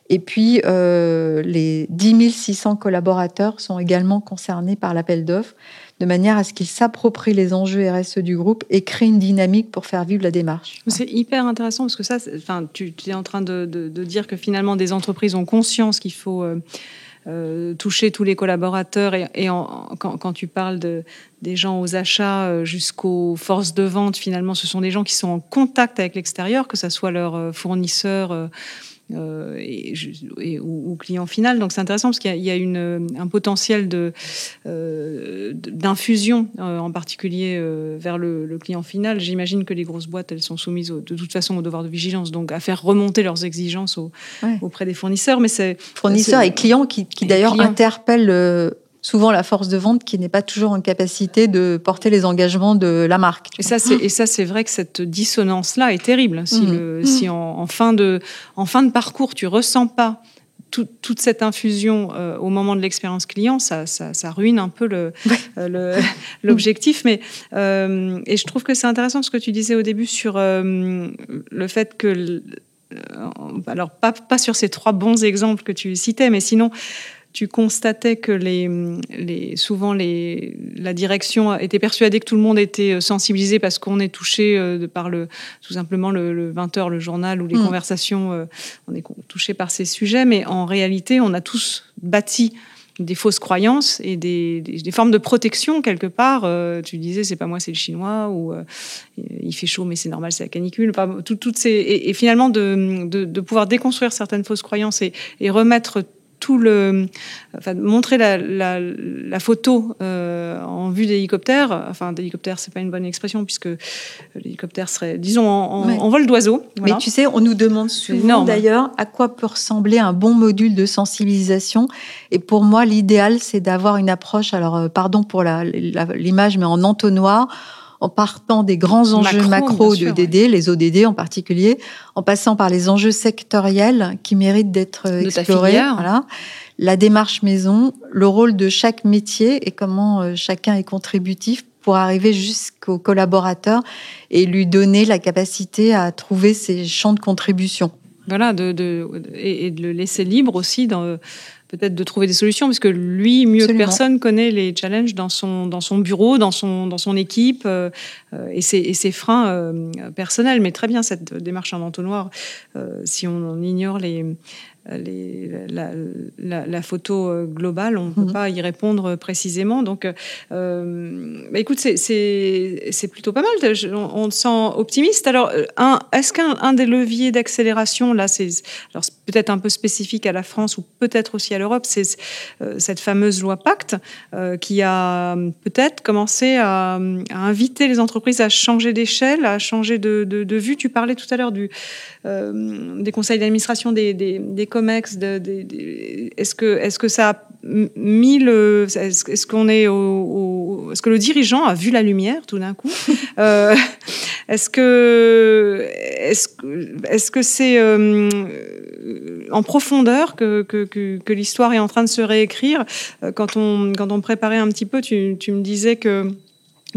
[SPEAKER 1] Et puis, euh, les 10 600 collaborateurs sont également concernés par l'appel d'offres, de manière à ce qu'ils s'approprient les enjeux RSE du groupe et créent une dynamique pour faire vivre la démarche.
[SPEAKER 2] C'est hyper intéressant parce que ça, enfin, tu, es en train de, dire que finalement des entreprises ont conscience qu'il faut euh, euh, toucher tous les collaborateurs et, quand, tu parles de, des gens aux achats jusqu'aux forces de vente, finalement, ce sont des gens qui sont en contact avec l'extérieur, que ce soit leurs fournisseurs et, ou, client final. Donc c'est intéressant parce qu'il y, a une, un potentiel de d'infusion, en particulier vers le, client final. J'imagine que les grosses boîtes, elles sont soumises de toute façon au devoir de vigilance, donc à faire remonter leurs exigences auprès des fournisseurs. Mais c'est
[SPEAKER 1] fournisseurs et clients qui, qui d'ailleurs interpellent souvent la force de vente qui n'est pas toujours en capacité de porter les engagements de la marque.
[SPEAKER 2] Et ça, c'est, et ça, c'est vrai que cette dissonance-là est terrible. Si, mmh. le, si mmh. en, fin de, en fin de parcours, tu ressens pas toute cette infusion euh, au moment de l'expérience client, ça, ça, ça, ruine un peu le, euh, l'objectif. Mais euh, et je trouve que c'est intéressant ce que tu disais au début sur le fait que alors pas, pas sur ces trois bons exemples que tu citais, mais sinon tu constatais que les, les, souvent les, la direction était persuadée que tout le monde était euh, sensibilisé parce qu'on est touché euh, par le, tout simplement le, 20h, le journal ou les mm. conversations, euh, on est touché par ces sujets, mais en réalité, on a tous bâti des fausses croyances et des, des, formes de protection quelque part. tu disais, c'est pas moi, c'est le chinois, ou il fait chaud, mais c'est normal, c'est la canicule. toutes ces, et, finalement, de, de, de, pouvoir déconstruire certaines fausses croyances et, et remettre tout le, enfin, montrer la, la, photo euh, en vue d'hélicoptère. Enfin, d'hélicoptère, c'est pas une bonne expression puisque l'hélicoptère serait, disons, en, vol d'oiseau.
[SPEAKER 1] Mais tu sais, on nous demande souvent d'ailleurs à quoi peut ressembler un bon module de sensibilisation. Et pour moi, l'idéal, c'est d'avoir une approche. Alors, euh, pardon pour l'image, mais en entonnoir en partant des grands enjeux macro, de DD, les ODD en particulier, en passant par les enjeux sectoriels qui méritent d'être explorés. Voilà. La démarche maison, le rôle de chaque métier et comment euh, chacun est contributif pour arriver jusqu'au collaborateur et lui donner la capacité à trouver ses champs de contribution.
[SPEAKER 2] Voilà, de, de, et, de le laisser libre aussi dans peut-être de trouver des solutions, parce que lui, mieux que personne, connaît les challenges dans son, dans son bureau, dans son, dans son équipe euh, euh, et, ses, et ses freins euh, personnels. Mais très bien, cette démarche en entonnoir, si on, on ignore les, les, la, la, la, photo euh, globale, on ne peut mhm. pas y répondre précisément. Donc, euh, bah, écoute, c'est plutôt pas mal. On, se sent optimiste. Alors, est-ce qu'un des leviers d'accélération, là, c'est peut-être un peu spécifique à la France ou peut-être aussi à l'Europe, c'est euh, cette fameuse loi Pacte qui a peut-être commencé à, à, inviter les entreprises à changer d'échelle, à changer de, de, de, vue. Tu parlais tout à l'heure euh, des conseils d'administration des, des, Est-ce que, est que ça a mis le. Est-ce qu'on est au. est-ce que le dirigeant a vu la lumière tout d'un coup euh, Est-ce que. Est-ce que c'est euh, en profondeur que, que, l'histoire est en train de se réécrire? Quand on, quand on préparait un petit peu, tu me disais que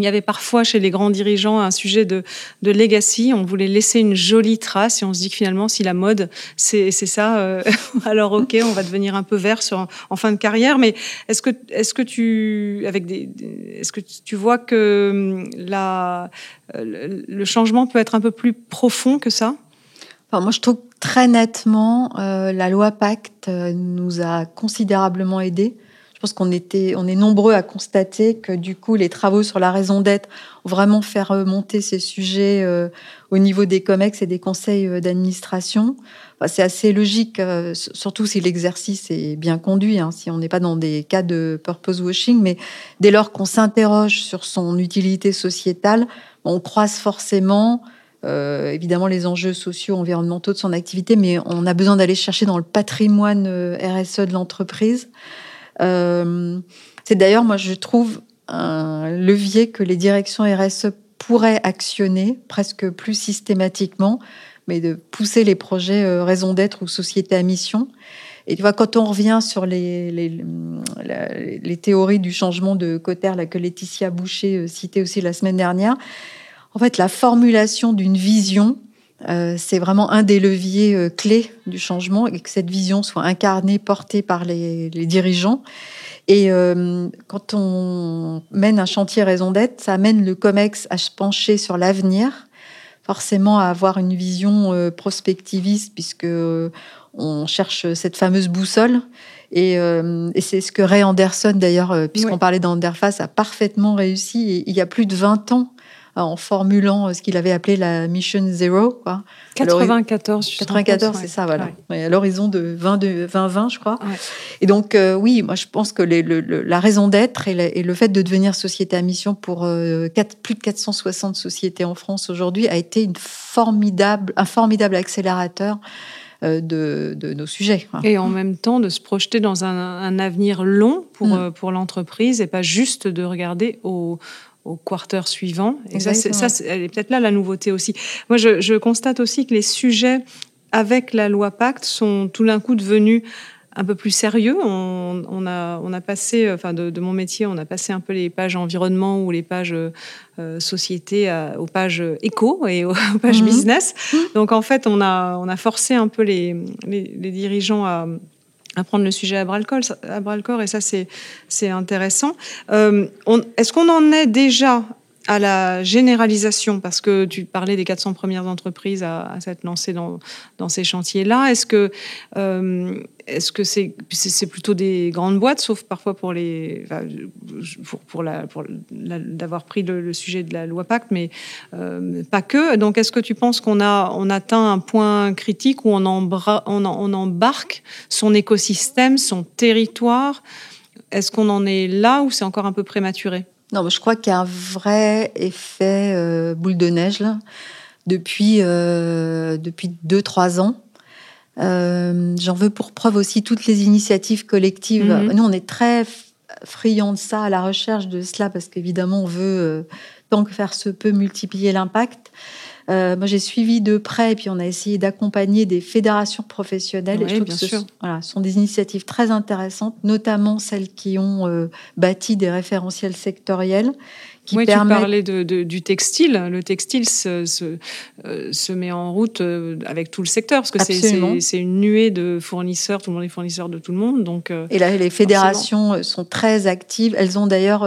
[SPEAKER 2] il y avait parfois chez les grands dirigeants un sujet de, de legacy. On voulait laisser une jolie trace et on se dit que finalement, si la mode, c'est ça, euh, alors ok, on va devenir un peu vert sur, en fin de carrière. Mais est-ce que, est-ce que tu, est-ce que tu vois que hum, la, le changement peut être un peu plus profond que ça?
[SPEAKER 1] Moi, je trouve très nettement, euh, la loi Pacte euh, nous a considérablement aidés. Je pense qu'on était, on est nombreux à constater que du coup, les travaux sur la raison d'être ont vraiment fait remonter ces sujets euh, au niveau des COMEX et des conseils euh, d'administration. c'est assez logique, euh, surtout si l'exercice est bien conduit, hein, si on n'est pas dans des cas de purpose washing, mais dès lors qu'on s'interroge sur son utilité sociétale, on croise forcément euh, évidemment les enjeux sociaux, environnementaux de son activité, mais on a besoin d'aller chercher dans le patrimoine RSE de l'entreprise. Euh, c'est d'ailleurs, moi, je trouve un levier que les directions RSE pourraient actionner presque plus systématiquement, mais de pousser les projets euh, raison d'être ou société à mission. Et tu vois, quand on revient sur les, les, les théories du changement de Cotter, là, que Laetitia Boucher euh, citait aussi la semaine dernière, en fait, la formulation d'une vision, c'est vraiment un des leviers clés du changement et que cette vision soit incarnée, portée par les, les dirigeants. Et euh, quand on mène un chantier raison d'être, ça amène le COMEX à se pencher sur l'avenir, forcément à avoir une vision euh, prospectiviste, puisque euh, on cherche cette fameuse boussole. Et, et c'est ce que Ray Anderson, d'ailleurs, puisqu'on parlait d'Anderface, a parfaitement réussi. il y a plus de 20 ans, en formulant ce qu'il avait appelé la Mission Zero. Quoi.
[SPEAKER 2] 94,
[SPEAKER 1] 94, c'est ça, voilà. à l'horizon de 20, de 2020, je crois. Et donc, euh, oui, moi, je pense que les, le, la raison d'être et, le fait de devenir société à mission pour euh, plus de 460 sociétés en France aujourd'hui a été une formidable, un formidable accélérateur euh, de, de, nos sujets.
[SPEAKER 2] Et en même temps, de se projeter dans un, un avenir long pour, mm. pour l'entreprise et pas juste de regarder au, au quarter suivant. Et ça, c'est, ça elle est peut-être là la nouveauté aussi. Moi, je, je, constate aussi que les sujets avec la loi Pacte sont tout d'un coup devenus un peu plus sérieux. On, on, a, on a passé, enfin de, de, mon métier, on a passé un peu les pages environnement ou les pages euh, société aux pages éco et aux, pages mhm. business. Donc en fait, on a, on a forcé un peu les, les, les dirigeants à à prendre le sujet à bras le corps, et ça c'est c'est intéressant. Euh, Est-ce qu'on en est déjà à la généralisation Parce que tu parlais des 400 premières entreprises à, s'être lancées dans, ces chantiers-là. Est-ce que euh, est-ce que c'est plutôt des grandes boîtes, sauf parfois pour les pour, d'avoir pris le, sujet de la loi Pacte, mais euh, pas que. Donc, est-ce que tu penses qu'on a on atteint un point critique où on embarque son écosystème, son territoire? Est-ce qu'on en est là ou c'est encore un peu prématuré?
[SPEAKER 1] Non, je crois qu'il y a un vrai effet euh, boule de neige là depuis euh, depuis deux trois ans euh, j'en veux pour preuve aussi toutes les initiatives collectives. Mhm. Nous, on est très friands de ça, à la recherche de cela, parce qu'évidemment, on veut, euh, tant que faire se peut, multiplier l'impact. Euh, moi, j'ai suivi de près, et puis on a essayé d'accompagner des fédérations professionnelles.
[SPEAKER 2] et je trouve que ce
[SPEAKER 1] voilà, sont des initiatives très intéressantes, notamment celles qui ont bâti des référentiels sectoriels
[SPEAKER 2] oui, tu parlais de, du textile. Le textile se, se, euh, se, met en route euh, avec tout le secteur parce que c'est une nuée de fournisseurs. Tout le monde est fournisseur de tout le monde. Donc,
[SPEAKER 1] euh, et là, les fédérations sont très actives. Elles ont d'ailleurs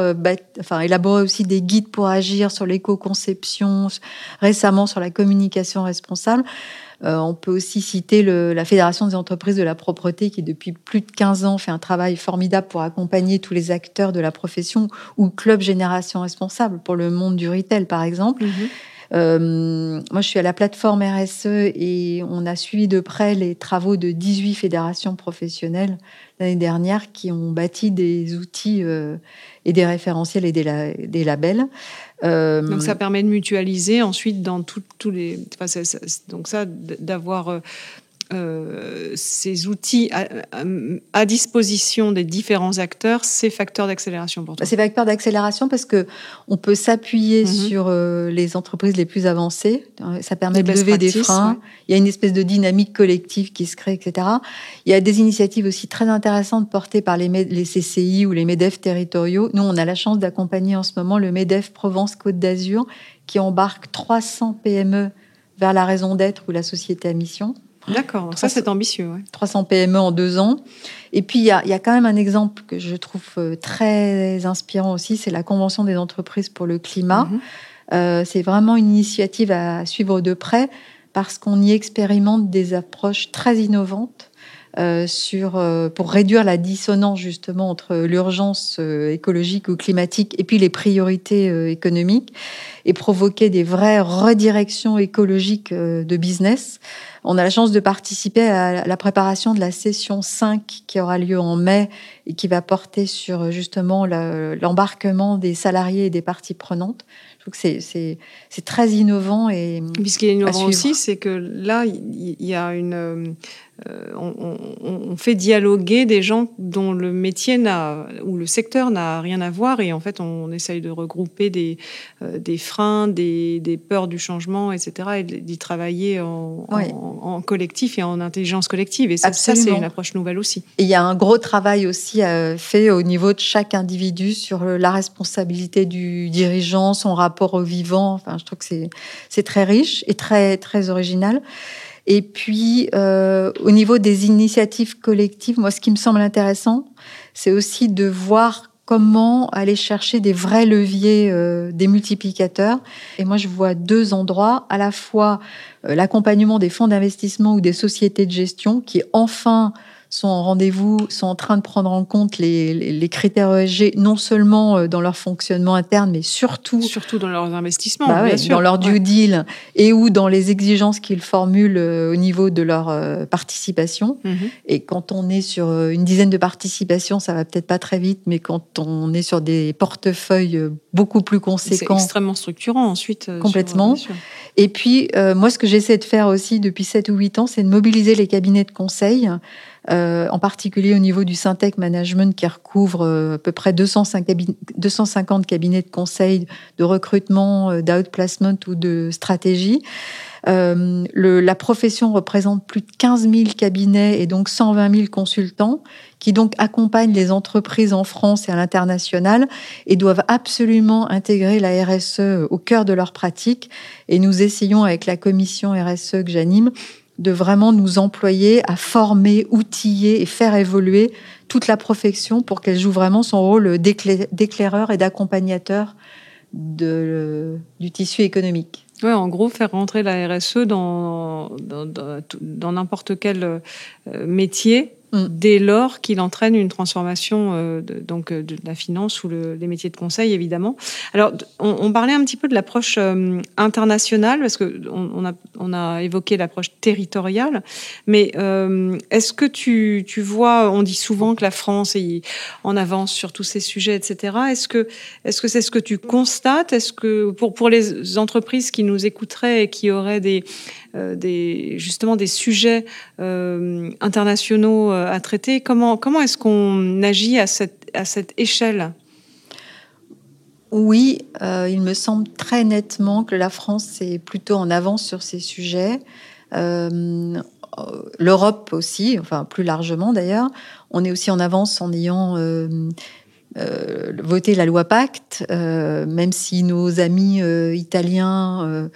[SPEAKER 1] enfin, élaboré aussi des guides pour agir sur l'éco-conception, récemment sur la communication responsable. Euh, on peut aussi citer la Fédération des entreprises de la propreté qui, depuis plus de 15 ans, fait un travail formidable pour accompagner tous les acteurs de la profession ou Club Génération Responsable pour le monde du retail, par exemple. Mhm. Euh, moi, je suis à la plateforme RSE et on a suivi de près les travaux de 18 fédérations professionnelles l'année dernière qui ont bâti des outils euh, et des référentiels et des, labels.
[SPEAKER 2] Euh, donc ça permet de mutualiser ensuite dans tous les... donc ça, d'avoir euh, ces outils à, disposition des différents acteurs, c'est facteur d'accélération pour toi
[SPEAKER 1] C'est facteur d'accélération parce que on peut s'appuyer mhm. sur euh, les entreprises les plus avancées. Ça permet de lever des freins. Il y a une espèce de dynamique collective qui se crée, etc. Il y a des initiatives aussi très intéressantes portées par les, les CCI ou les MEDEF territoriaux. Nous, on a la chance d'accompagner en ce moment le MEDEF Provence-Côte d'Azur qui embarque 300 PME vers la raison d'être ou la société à mission.
[SPEAKER 2] D'accord, ça c'est ambitieux.
[SPEAKER 1] 300 PME en deux ans. Et puis il y a, y a, quand même un exemple que je trouve euh, très inspirant aussi, c'est la Convention des entreprises pour le climat. Mhm. Euh, c'est vraiment une initiative à suivre de près parce qu'on y expérimente des approches très innovantes euh, sur, euh, pour réduire la dissonance justement entre l'urgence euh, écologique ou climatique et puis les priorités économiques et provoquer des vraies redirections écologiques de business. On a la chance de participer à la préparation de la session 5 qui aura lieu en mai et qui va porter sur justement l'embarquement des salariés et des parties prenantes. Je trouve que c'est très innovant. Et
[SPEAKER 2] Puis ce qui est innovant aussi, c'est que là, il y a une euh, on, fait dialoguer des gens dont le métier n'a ou le secteur n'a rien à voir et en fait on, essaye de regrouper des, euh, des freins, des, peurs du changement, etc. et d'y travailler en, collectif et en intelligence collective. Et ça, c'est une approche nouvelle aussi.
[SPEAKER 1] Et il y a un gros travail aussi euh, fait au niveau de chaque individu sur la responsabilité du dirigeant, son rapport au vivant. Enfin, je trouve que c'est très riche et très très original. Et puis, euh, au niveau des initiatives collectives, moi, ce qui me semble intéressant, c'est aussi de voir comment aller chercher des vrais leviers, euh, des multiplicateurs. Et moi, je vois deux endroits, à la fois euh, l'accompagnement des fonds d'investissement ou des sociétés de gestion qui enfin sont en rendez-vous, sont en train de prendre en compte les, les, critères ESG, non seulement euh, dans leur fonctionnement interne, mais surtout...
[SPEAKER 2] Surtout dans leurs investissements,
[SPEAKER 1] bah
[SPEAKER 2] bien
[SPEAKER 1] sûr. Dans leur due deal et ou dans les exigences qu'ils formulent au niveau de leur participation. Mhm. Et quand on est sur une dizaine de participations, ça va peut-être pas très vite, mais quand on est sur des portefeuilles beaucoup plus conséquents...
[SPEAKER 2] C'est extrêmement structurant ensuite.
[SPEAKER 1] Complètement. Et puis, euh, moi, ce que j'essaie de faire aussi depuis 7 ou 8 ans, c'est de mobiliser les cabinets de conseil, euh, en particulier au niveau du Syntec Management, qui recouvre euh, à peu près 250 cabinets de conseil de recrutement, d'outplacement ou de stratégie. Euh, la profession représente plus de 15 000 cabinets et donc 120 000 consultants qui donc accompagnent les entreprises en France et à l'international et doivent absolument intégrer la RSE au cœur de leur pratique. Et nous essayons avec la commission RSE que j'anime de vraiment nous employer à former, outiller et faire évoluer toute la profession pour qu'elle joue vraiment son rôle d'éclaireur et d'accompagnateur du tissu économique.
[SPEAKER 2] Ouais, en gros, faire rentrer la RSE dans n'importe quel euh, métier Mm. dès lors qu'il entraîne une transformation euh, de, donc euh, de la finance ou le, les métiers de conseil évidemment. Alors on, parlait un petit peu de l'approche euh, internationale parce que on, a, on a évoqué l'approche territoriale, mais est-ce que tu, tu vois, on dit souvent que la France est en avance sur tous ces sujets, etc. Est-ce que est-ce que c'est ce que tu constates? Est-ce que pour pour les entreprises qui nous écouteraient et qui auraient des euh, des, justement des sujets euh, internationaux euh, à traiter. Comment, comment est-ce qu'on agit à cette, à cette échelle?
[SPEAKER 1] Oui, il me semble très nettement que la France est plutôt en avance sur ces sujets. L'Europe aussi, enfin plus largement d'ailleurs. On est aussi en avance en ayant voté la loi Pacte, même si nos amis italiens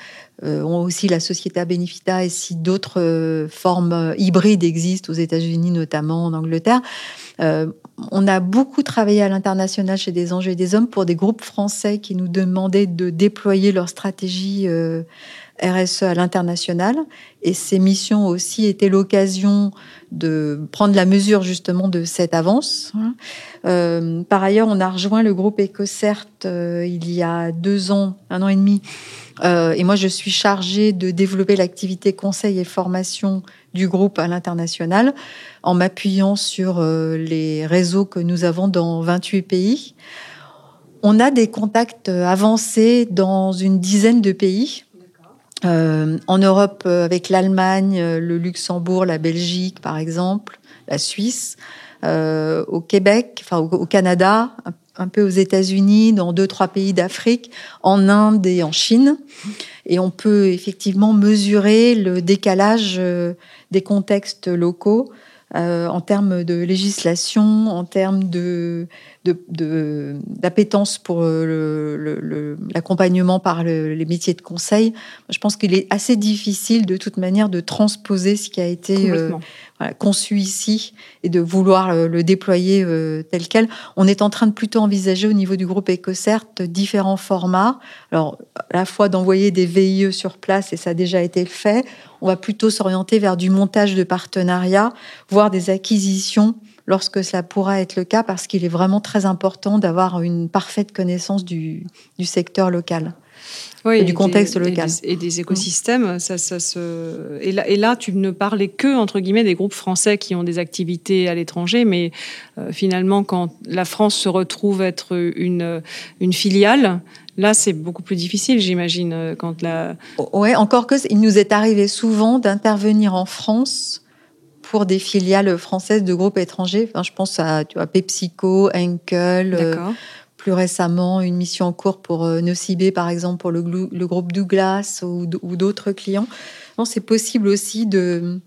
[SPEAKER 1] euh, ont aussi la Società Benefita et si d'autres euh, formes hybrides existent aux États-Unis, notamment en Angleterre. Euh, on a beaucoup travaillé à l'international chez des enjeux des hommes pour des groupes français qui nous demandaient de déployer leur stratégie RSE à l'international. Et ces missions aussi étaient l'occasion de prendre la mesure justement de cette avance. par ailleurs, on a rejoint le groupe EcoCert il y a deux ans, un an et demi, euh, et moi, je suis chargée de développer l'activité conseil et formation du groupe à l'international en m'appuyant sur euh, les réseaux que nous avons dans 28 pays. On a des contacts avancés dans une dizaine de pays. Euh, en Europe, avec l'Allemagne, le Luxembourg, la Belgique, par exemple, la Suisse. au Québec, enfin au, Canada, un peu aux États-Unis, dans deux, trois pays d'Afrique, en Inde et en Chine. Et on peut effectivement mesurer le décalage euh, des contextes locaux euh, en termes de législation, en termes de, d'appétence pour l'accompagnement par les métiers de conseil. Je pense qu'il est assez difficile de toute manière de transposer ce qui a été conçu ici et de vouloir le, déployer euh, tel quel. On est en train de plutôt envisager au niveau du groupe EcoCert différents formats. Alors, à la fois d'envoyer des VIE sur place, et ça a déjà été fait, on va plutôt s'orienter vers du montage de partenariats, voire des acquisitions lorsque cela pourra être le cas, parce qu'il est vraiment très important d'avoir une parfaite connaissance du secteur local et du contexte local.
[SPEAKER 2] Et des, écosystèmes. Ça, ça se... et, là, et là, tu ne parlais que, entre guillemets, des groupes français qui ont des activités à l'étranger, mais euh, finalement, quand la France se retrouve être une, une filiale, Là, c'est beaucoup plus difficile, j'imagine, quand la.
[SPEAKER 1] Ouais, encore que il nous est arrivé souvent d'intervenir en France pour des filiales françaises de groupes étrangers. Enfin, je pense à, tu vois, PepsiCo, Henkel, euh, plus récemment une mission en cours pour euh, Nocibé, par exemple, pour le, le groupe Douglas ou, d'autres clients. c'est possible aussi de,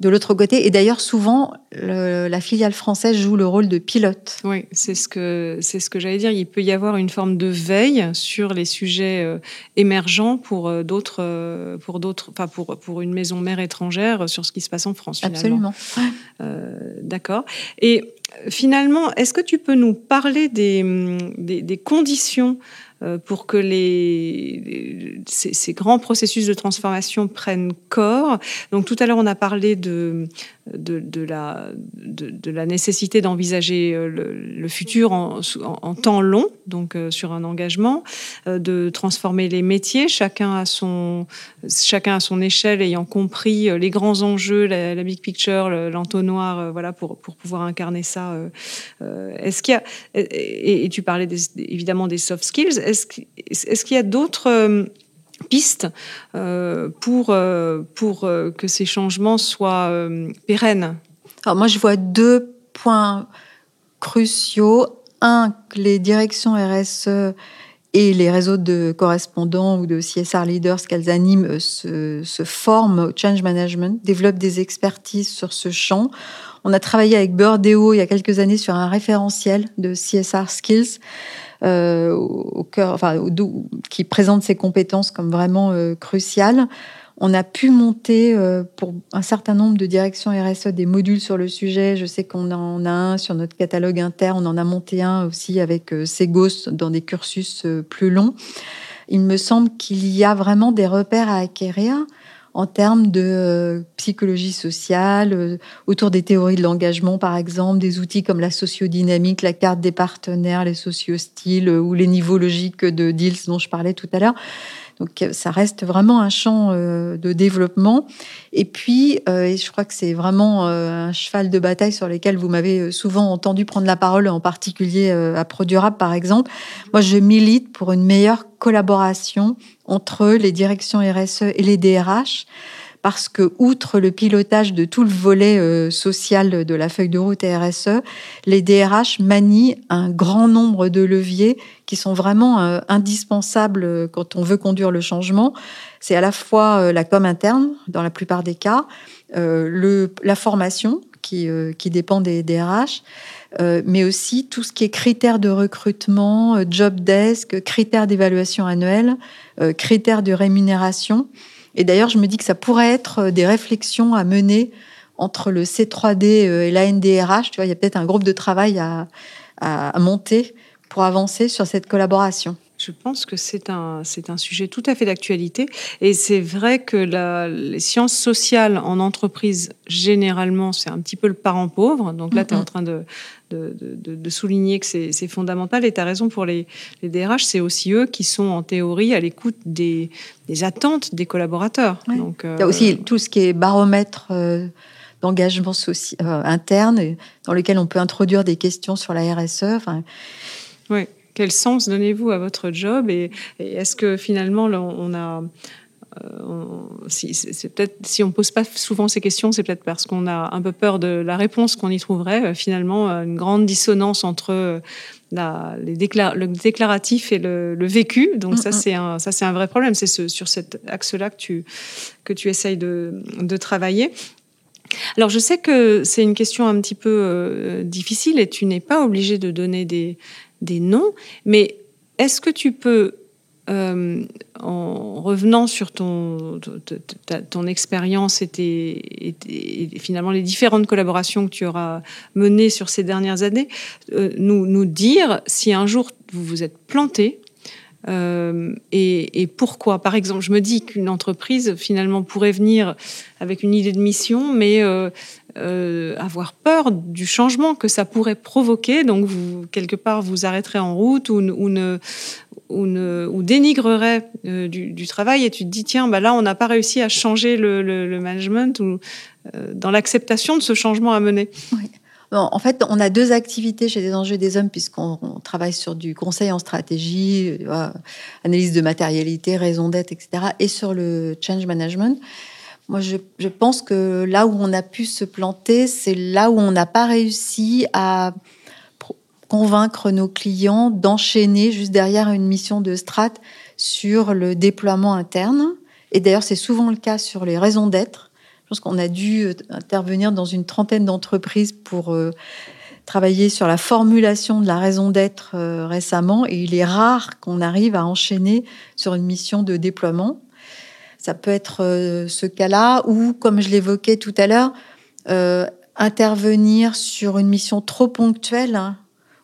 [SPEAKER 1] de l'autre côté. Et d'ailleurs, souvent, la filiale française joue le rôle de pilote.
[SPEAKER 2] Oui, c'est ce que c'est ce que j'allais dire. Il peut y avoir une forme de veille sur les sujets euh, émergents pour euh, d'autres, pour d'autres, enfin pour pour une maison mère étrangère sur ce qui se passe en France.
[SPEAKER 1] Finalement.
[SPEAKER 2] Absolument. D'accord. Et finalement, est-ce que tu peux nous parler des, des, conditions pour que les, ces, grands processus de transformation prennent corps? Donc tout à l'heure, on a parlé de, de, la, nécessité d'envisager le, futur en, temps long, donc sur un engagement, de transformer les métiers, chacun à son, chacun à son échelle, ayant compris les grands enjeux, la, big picture, l'entonnoir, voilà, pour, pour pouvoir incarner ça. Est-ce qu'il y a, et, tu parlais évidemment des soft skills, est-ce qu'il y a d'autres euh, pistes euh, pour, euh, pour que ces changements soient pérennes
[SPEAKER 1] Alors moi, je vois deux points cruciaux. Un, que les directions RSE et les réseaux de correspondants ou de CSR leaders qu'elles animent se, se, forment au change management, développent des expertises sur ce champ. On a travaillé avec Burdeo il y a quelques années sur un référentiel de CSR skills euh, au cœur, enfin, qui présente ces compétences comme vraiment euh, cruciales. On a pu monter euh, pour un certain nombre de directions RSE des modules sur le sujet. Je sais qu'on en a un sur notre catalogue inter. On en a monté un aussi avec Segos dans des cursus plus longs. Il me semble qu'il y a vraiment des repères à acquérir en termes de euh, psychologie sociale, euh, autour des théories de l'engagement, par exemple, des outils comme la sociodynamique, la carte des partenaires, les sociostyles euh, ou les niveaux logiques de Diels dont je parlais tout à l'heure. Donc ça reste vraiment un champ de développement. Et puis, et je crois que c'est vraiment un cheval de bataille sur lequel vous m'avez souvent entendu prendre la parole, en particulier à ProDurable par exemple. Moi, je milite pour une meilleure collaboration entre les directions RSE et les DRH parce que, outre le pilotage de tout le volet euh, social de la feuille de route RSE, les DRH manient un grand nombre de leviers qui sont vraiment euh, indispensables euh, quand on veut conduire le changement. C'est à la fois la com interne, dans la plupart des cas, la formation, qui, qui dépend des DRH, mais aussi tout ce qui est critères de recrutement, job desk, critères d'évaluation annuelle, critères de rémunération. Et d'ailleurs, je me dis que ça pourrait être des réflexions à mener entre le C3D et la NDRH. Tu vois, il y a peut-être un groupe de travail à monter pour avancer sur cette collaboration.
[SPEAKER 2] Je pense que c'est un, c'est un sujet tout à fait d'actualité. Et c'est vrai que la, les sciences sociales en entreprise, généralement, c'est un petit peu le parent pauvre. Donc là, tu es en train de, de, de, de souligner que c'est, fondamental. Et tu as raison pour les, les DRH, c'est aussi eux qui sont en théorie à l'écoute des, des attentes des collaborateurs.
[SPEAKER 1] Donc, Il y a aussi euh, tout ce qui est baromètre. Euh, d'engagement social, euh, interne dans lequel on peut introduire des questions sur la RSE. Enfin,
[SPEAKER 2] oui. Quel sens donnez-vous à votre job et, est-ce que finalement on a euh, si, c'est peut-être si on pose pas souvent ces questions, c'est peut-être parce qu'on a un peu peur de la réponse qu'on y trouverait. Euh, finalement, euh, une grande dissonance entre la, les le déclaratif et le, vécu. Donc ça, c'est un, ça, c'est un vrai problème. C'est ce, sur cet axe-là que tu, que tu essayes de, de travailler. Alors, je sais que c'est une question un petit peu difficile et tu n'es pas obligé de donner des, des noms, mais est-ce que tu peux, euh, en revenant sur ton, ton expérience et, finalement les différentes collaborations que tu auras menées sur ces dernières années, euh, nous, nous dire si un jour vous vous êtes planté euh, et, pourquoi? Par exemple, je me dis qu'une entreprise finalement pourrait venir avec une idée de mission, mais euh, euh, avoir peur du changement que ça pourrait provoquer. Donc, vous, quelque part, vous arrêterez en route ou, ou du, travail et tu te dis tiens bah là on n'a pas réussi à changer le, le management ou dans l'acceptation de ce changement à mener.
[SPEAKER 1] Oui en fait, on a deux activités chez des enjeux des hommes puisqu'on travaille sur du conseil en stratégie, euh, analyse de matérialité, raison d'être, etc. et sur le change management. Moi, je, pense que là où on a pu se planter, c'est là où on n'a pas réussi à convaincre nos clients d'enchaîner juste derrière une mission de strat sur le déploiement interne. Et d'ailleurs, c'est souvent le cas sur les raisons d'être je pense qu'on a dû euh, intervenir dans une trentaine d'entreprises pour euh, travailler sur la formulation de la raison d'être euh, récemment et il est rare qu'on arrive à enchaîner sur une mission de déploiement. Ça peut être ce cas-là ou, comme je l'évoquais tout à l'heure, intervenir sur une mission trop ponctuelle hein,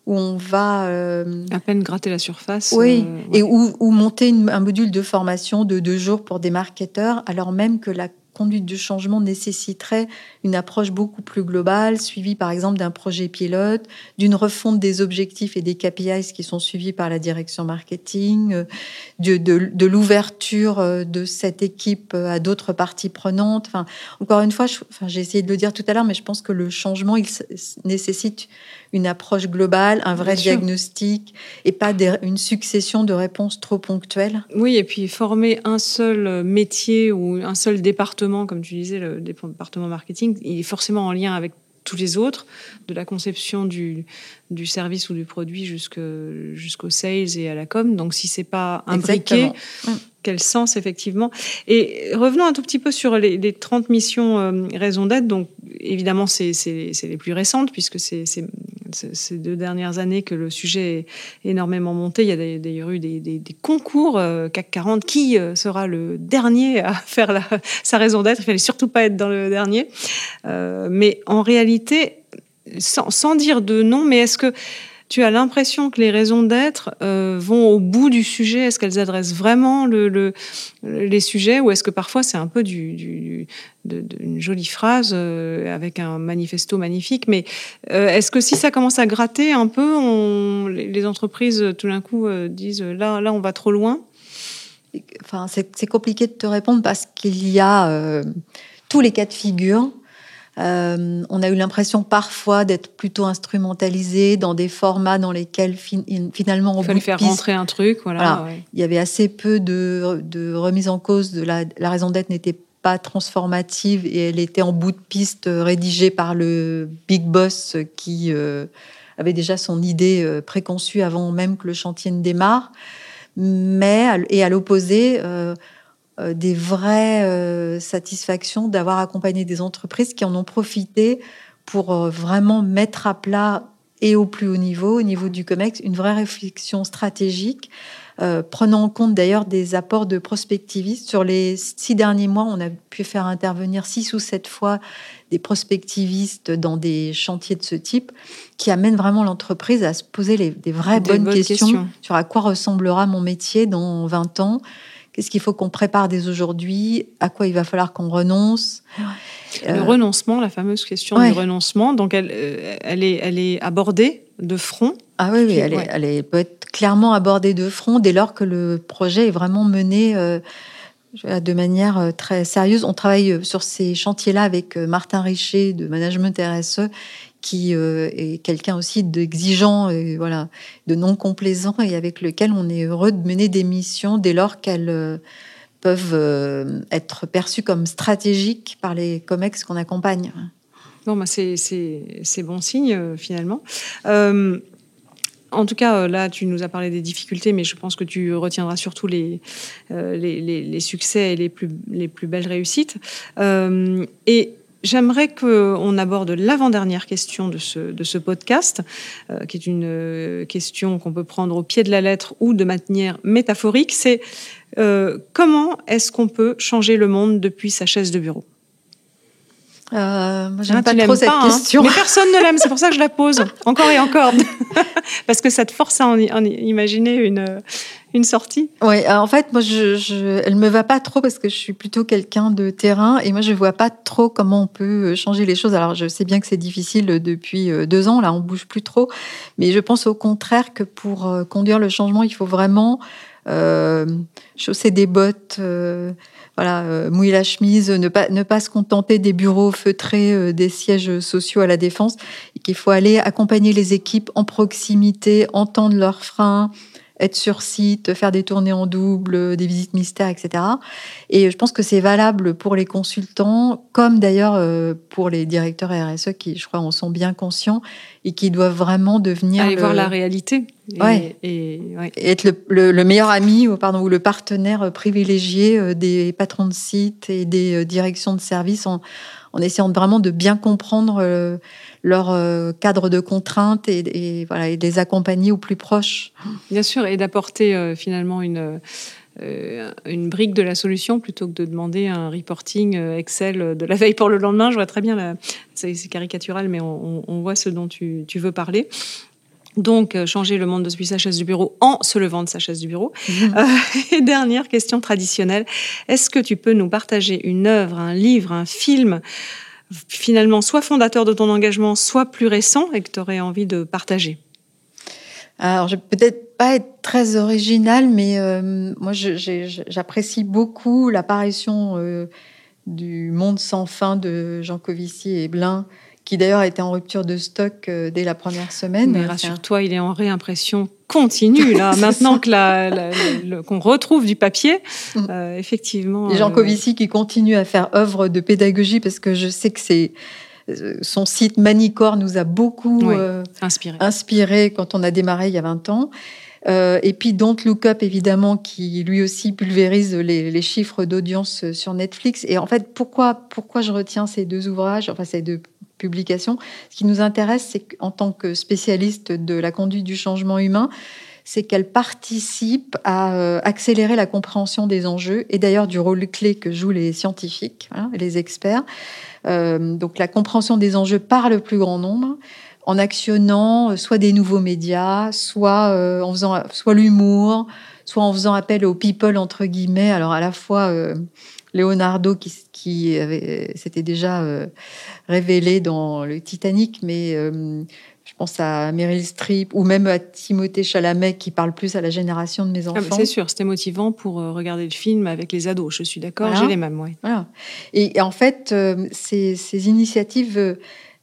[SPEAKER 1] où on va
[SPEAKER 2] à peine gratter la surface.
[SPEAKER 1] Oui, et où, monter un module de formation de deux jours pour des marketeurs, alors même que la conduite du changement nécessiterait une approche beaucoup plus globale, suivie par exemple d'un projet pilote, d'une refonte des objectifs et des KPIs qui sont suivis par la direction marketing, euh, de, l'ouverture euh, de cette équipe euh, à d'autres parties prenantes. Enfin, encore une fois, j'ai essayé de le dire tout à l'heure, mais je pense que le changement, il nécessite une approche globale, un vrai diagnostic et pas une succession de réponses trop ponctuelles?
[SPEAKER 2] Oui, et puis former un seul métier ou un seul département, comme tu disais, le département marketing, il est forcément en lien avec tous les autres, de la conception du, du service ou du produit jusqu'au sales et à la com. Donc, si c'est pas imbriqué, quel sens effectivement Et revenons un tout petit peu sur les, les 30 missions euh, raison d'être. Donc, évidemment, c'est les plus récentes puisque c'est ces deux dernières années que le sujet est énormément monté. Il y a d'ailleurs eu des, des, concours euh, CAC 40. Qui euh, sera le dernier à faire la, sa raison d'être Il fallait surtout pas être dans le dernier. Euh, mais en réalité, sans, sans, dire de nom, mais est-ce que tu as l'impression que les raisons d'être euh, vont au bout du sujet? Est-ce qu'elles adressent vraiment le, les sujets? Ou est-ce que parfois c'est un peu du, une jolie phrase euh, avec un manifesto magnifique? Mais euh, est-ce que si ça commence à gratter un peu, on, les entreprises tout d'un coup disent là, là on va trop loin?
[SPEAKER 1] Enfin, c'est compliqué de te répondre parce qu'il y a tous les cas de figure. Euh, on a eu l'impression parfois d'être plutôt instrumentalisé dans des formats dans lesquels finalement
[SPEAKER 2] on fallait faire rentrer un truc. Voilà,
[SPEAKER 1] Il y avait assez peu de, remise en cause de la, raison d'être n'était pas transformative et elle était en bout de piste rédigée par le big boss qui euh, avait déjà son idée euh, préconçue avant même que le chantier ne démarre. Mais et à l'opposé, euh, des vraies euh, satisfactions d'avoir accompagné des entreprises qui en ont profité pour euh, vraiment mettre à plat et au plus haut niveau, au niveau du COMEX, une vraie réflexion stratégique, prenant en compte d'ailleurs des apports de prospectivistes. Sur les six derniers mois, on a pu faire intervenir six ou sept fois des prospectivistes dans des chantiers de ce type qui amènent vraiment l'entreprise à se poser les, des vraies bonnes, questions, sur à quoi ressemblera mon métier dans 20 ans, Qu'est-ce qu'il faut qu'on prépare dès aujourd'hui? À quoi il va falloir qu'on renonce?
[SPEAKER 2] Le renoncement, la fameuse question du renoncement, donc elle, euh, elle, est, elle est abordée de front.
[SPEAKER 1] Ah oui, oui elle, elle peut être clairement abordée de front dès lors que le projet est vraiment mené euh, de manière euh, très sérieuse. On travaille sur ces chantiers-là avec Martin Richer de Management RSE qui euh, est quelqu'un aussi d'exigeant et voilà, de non complaisant et avec lequel on est heureux de mener des missions dès lors qu'elles euh, peuvent euh, être perçues comme stratégiques par les COMEX qu'on accompagne.
[SPEAKER 2] Bon, bah c'est bon signe finalement. en tout cas, là, tu nous as parlé des difficultés, mais je pense que tu retiendras surtout les, les, les, succès et les plus, les plus belles réussites. et J'aimerais qu'on aborde l'avant-dernière question de ce, podcast, euh, qui est une euh, question qu'on peut prendre au pied de la lettre ou de manière métaphorique. C'est euh, comment est-ce qu'on peut changer le monde depuis sa chaise de bureau?
[SPEAKER 1] Euh, j'aime ah, pas trop cette hein. question.
[SPEAKER 2] Mais personne ne l'aime, c'est pour ça que je la pose encore et encore. Parce que ça te force à en, imaginer une, une sortie.
[SPEAKER 1] Oui, en fait, moi, je, je, elle me va pas trop parce que je suis plutôt quelqu'un de terrain et moi, je vois pas trop comment on peut changer les choses. Alors, je sais bien que c'est difficile depuis euh, deux ans, là, on bouge plus trop, mais je pense au contraire que pour euh, conduire le changement, il faut vraiment euh, chausser des bottes. Euh, voilà, euh, mouiller la chemise, ne pas, ne pas se contenter des bureaux feutrés, euh, des sièges sociaux à la défense, et qu'il faut aller accompagner les équipes en proximité, entendre leurs freins, être sur site, faire des tournées en double, des visites mystères, etc. Et je pense que c'est valable pour les consultants, comme d'ailleurs euh, pour les directeurs RSE qui, je crois, en sont bien conscients et qui doivent vraiment devenir...
[SPEAKER 2] Aller voir la réalité.
[SPEAKER 1] Et, et, être le, meilleur ami ou, pardon, ou le partenaire privilégié euh, des patrons de site et des euh, directions de service en, en essayant vraiment de bien comprendre leur euh, cadre de contraintes et, voilà, et les accompagner au plus proche.
[SPEAKER 2] Bien sûr, et d'apporter euh, finalement une, euh, une brique de la solution plutôt que de demander un reporting Excel de la veille pour le lendemain. Je vois très bien, c'est caricatural, mais on, voit ce dont tu veux parler. Donc, euh, changer le monde depuis sa chaise du bureau en se levant de sa chaise du bureau. Mhm. Euh, et dernière question traditionnelle, est-ce que tu peux nous partager une œuvre, un livre, un film, finalement soit fondateur de ton engagement, soit plus récent et que tu aurais envie de partager?
[SPEAKER 1] Alors, je vais peut-être pas être très original, mais euh, moi, j'apprécie beaucoup l'apparition du Monde sans fin de Jean Covici et Blin, qui d'ailleurs a été en rupture de stock euh, dès la première semaine.
[SPEAKER 2] Mais rassure-toi, il est en réimpression continue là. Maintenant que la, qu'on retrouve du papier, mm. euh, effectivement.
[SPEAKER 1] Et Jean euh, Covici qui continue à faire œuvre de pédagogie parce que je sais que c'est son site Manicor nous a beaucoup inspiré. inspiré quand on a démarré il y a 20 ans. Et puis Don't Look Up, évidemment, qui lui aussi pulvérise les, chiffres d'audience sur Netflix. Et en fait, pourquoi, pourquoi je retiens ces deux ouvrages, enfin ces deux Ce qui nous intéresse, c'est qu'en tant que spécialiste de la conduite du changement humain, c'est qu'elle participe à euh, accélérer la compréhension des enjeux et d'ailleurs du rôle clé que jouent les scientifiques hein, les experts. Euh, donc la compréhension des enjeux par le plus grand nombre en actionnant euh, soit des nouveaux médias, soit en faisant soit l'humour, soit en faisant appel aux people entre guillemets. Alors à la fois Leonardo qui, qui s'était déjà révélé dans le Titanic, mais je pense à Meryl Streep ou même à Timothée Chalamet qui parle plus à la génération de mes ah, enfants.
[SPEAKER 2] c'est sûr, c'était motivant pour regarder le film avec les ados. Je suis d'accord, j'ai les mêmes. Ouais.
[SPEAKER 1] Voilà. Et, en fait, ces, ces initiatives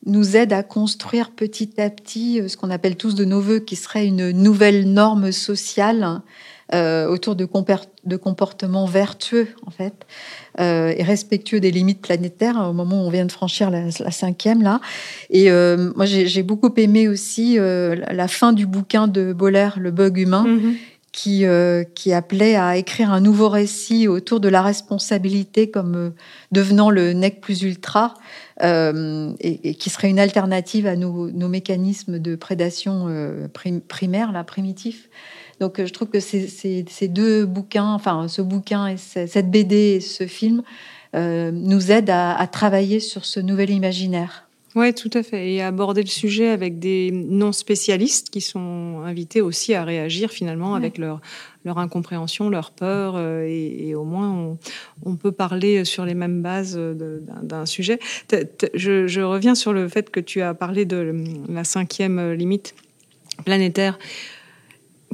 [SPEAKER 1] nous aide à construire petit à petit euh, ce qu'on appelle tous de nos voeux, qui serait une nouvelle norme sociale euh, autour de, de, comportements vertueux, en fait, euh, et respectueux des limites planétaires, au moment où on vient de franchir la, cinquième, là. Et moi, j'ai beaucoup aimé aussi la fin du bouquin de Boller, Le bug humain, mm-hmm. qui, qui appelait à écrire un nouveau récit autour de la responsabilité comme devenant le nec plus ultra, euh, et, qui serait une alternative à nos, mécanismes de prédation euh, primaire, là, primitifs. Donc euh, je trouve que ces, deux bouquins, enfin ce bouquin et cette BD et ce film nous aident à travailler sur ce nouvel imaginaire.
[SPEAKER 2] Oui, tout à fait. Et aborder le sujet avec des non-spécialistes qui sont invités aussi à réagir finalement avec leur, leur incompréhension, leur peur. Euh, et, au moins, on, peut parler sur les mêmes bases d'un sujet. Je, je, reviens sur le fait que tu as parlé de la cinquième limite planétaire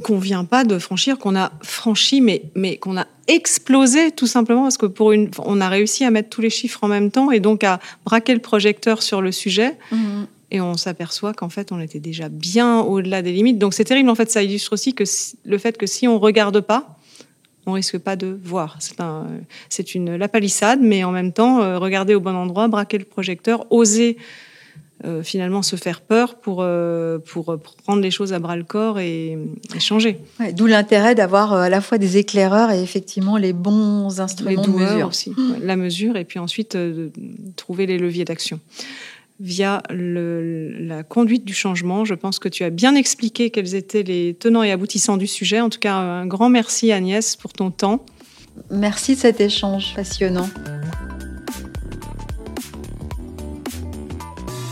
[SPEAKER 2] qu'on vient pas de franchir, qu'on a franchi, mais, mais qu'on a explosé tout simplement parce que pour une, on a réussi à mettre tous les chiffres en même temps et donc à braquer le projecteur sur le sujet. Mhm. Et on s'aperçoit qu'en fait, on était déjà bien au-delà des limites. Donc c'est terrible. En fait, ça illustre aussi que le fait que si on regarde pas, on risque pas de voir. C'est un, c'est une la palissade, mais en même temps, euh, regarder au bon endroit, braquer le projecteur, oser euh, finalement se faire peur pour, euh, pour prendre les choses à bras le corps et, changer.
[SPEAKER 1] D'où l'intérêt d'avoir euh, à la fois des éclaireurs et effectivement les bons instruments de mesure.
[SPEAKER 2] aussi. la mesure et puis ensuite trouver les leviers d'action. Via la conduite du changement, je pense que tu as bien expliqué quels étaient les tenants et aboutissants du sujet. En tout cas, un grand merci Agnès pour ton temps.
[SPEAKER 1] Merci de cet échange passionnant.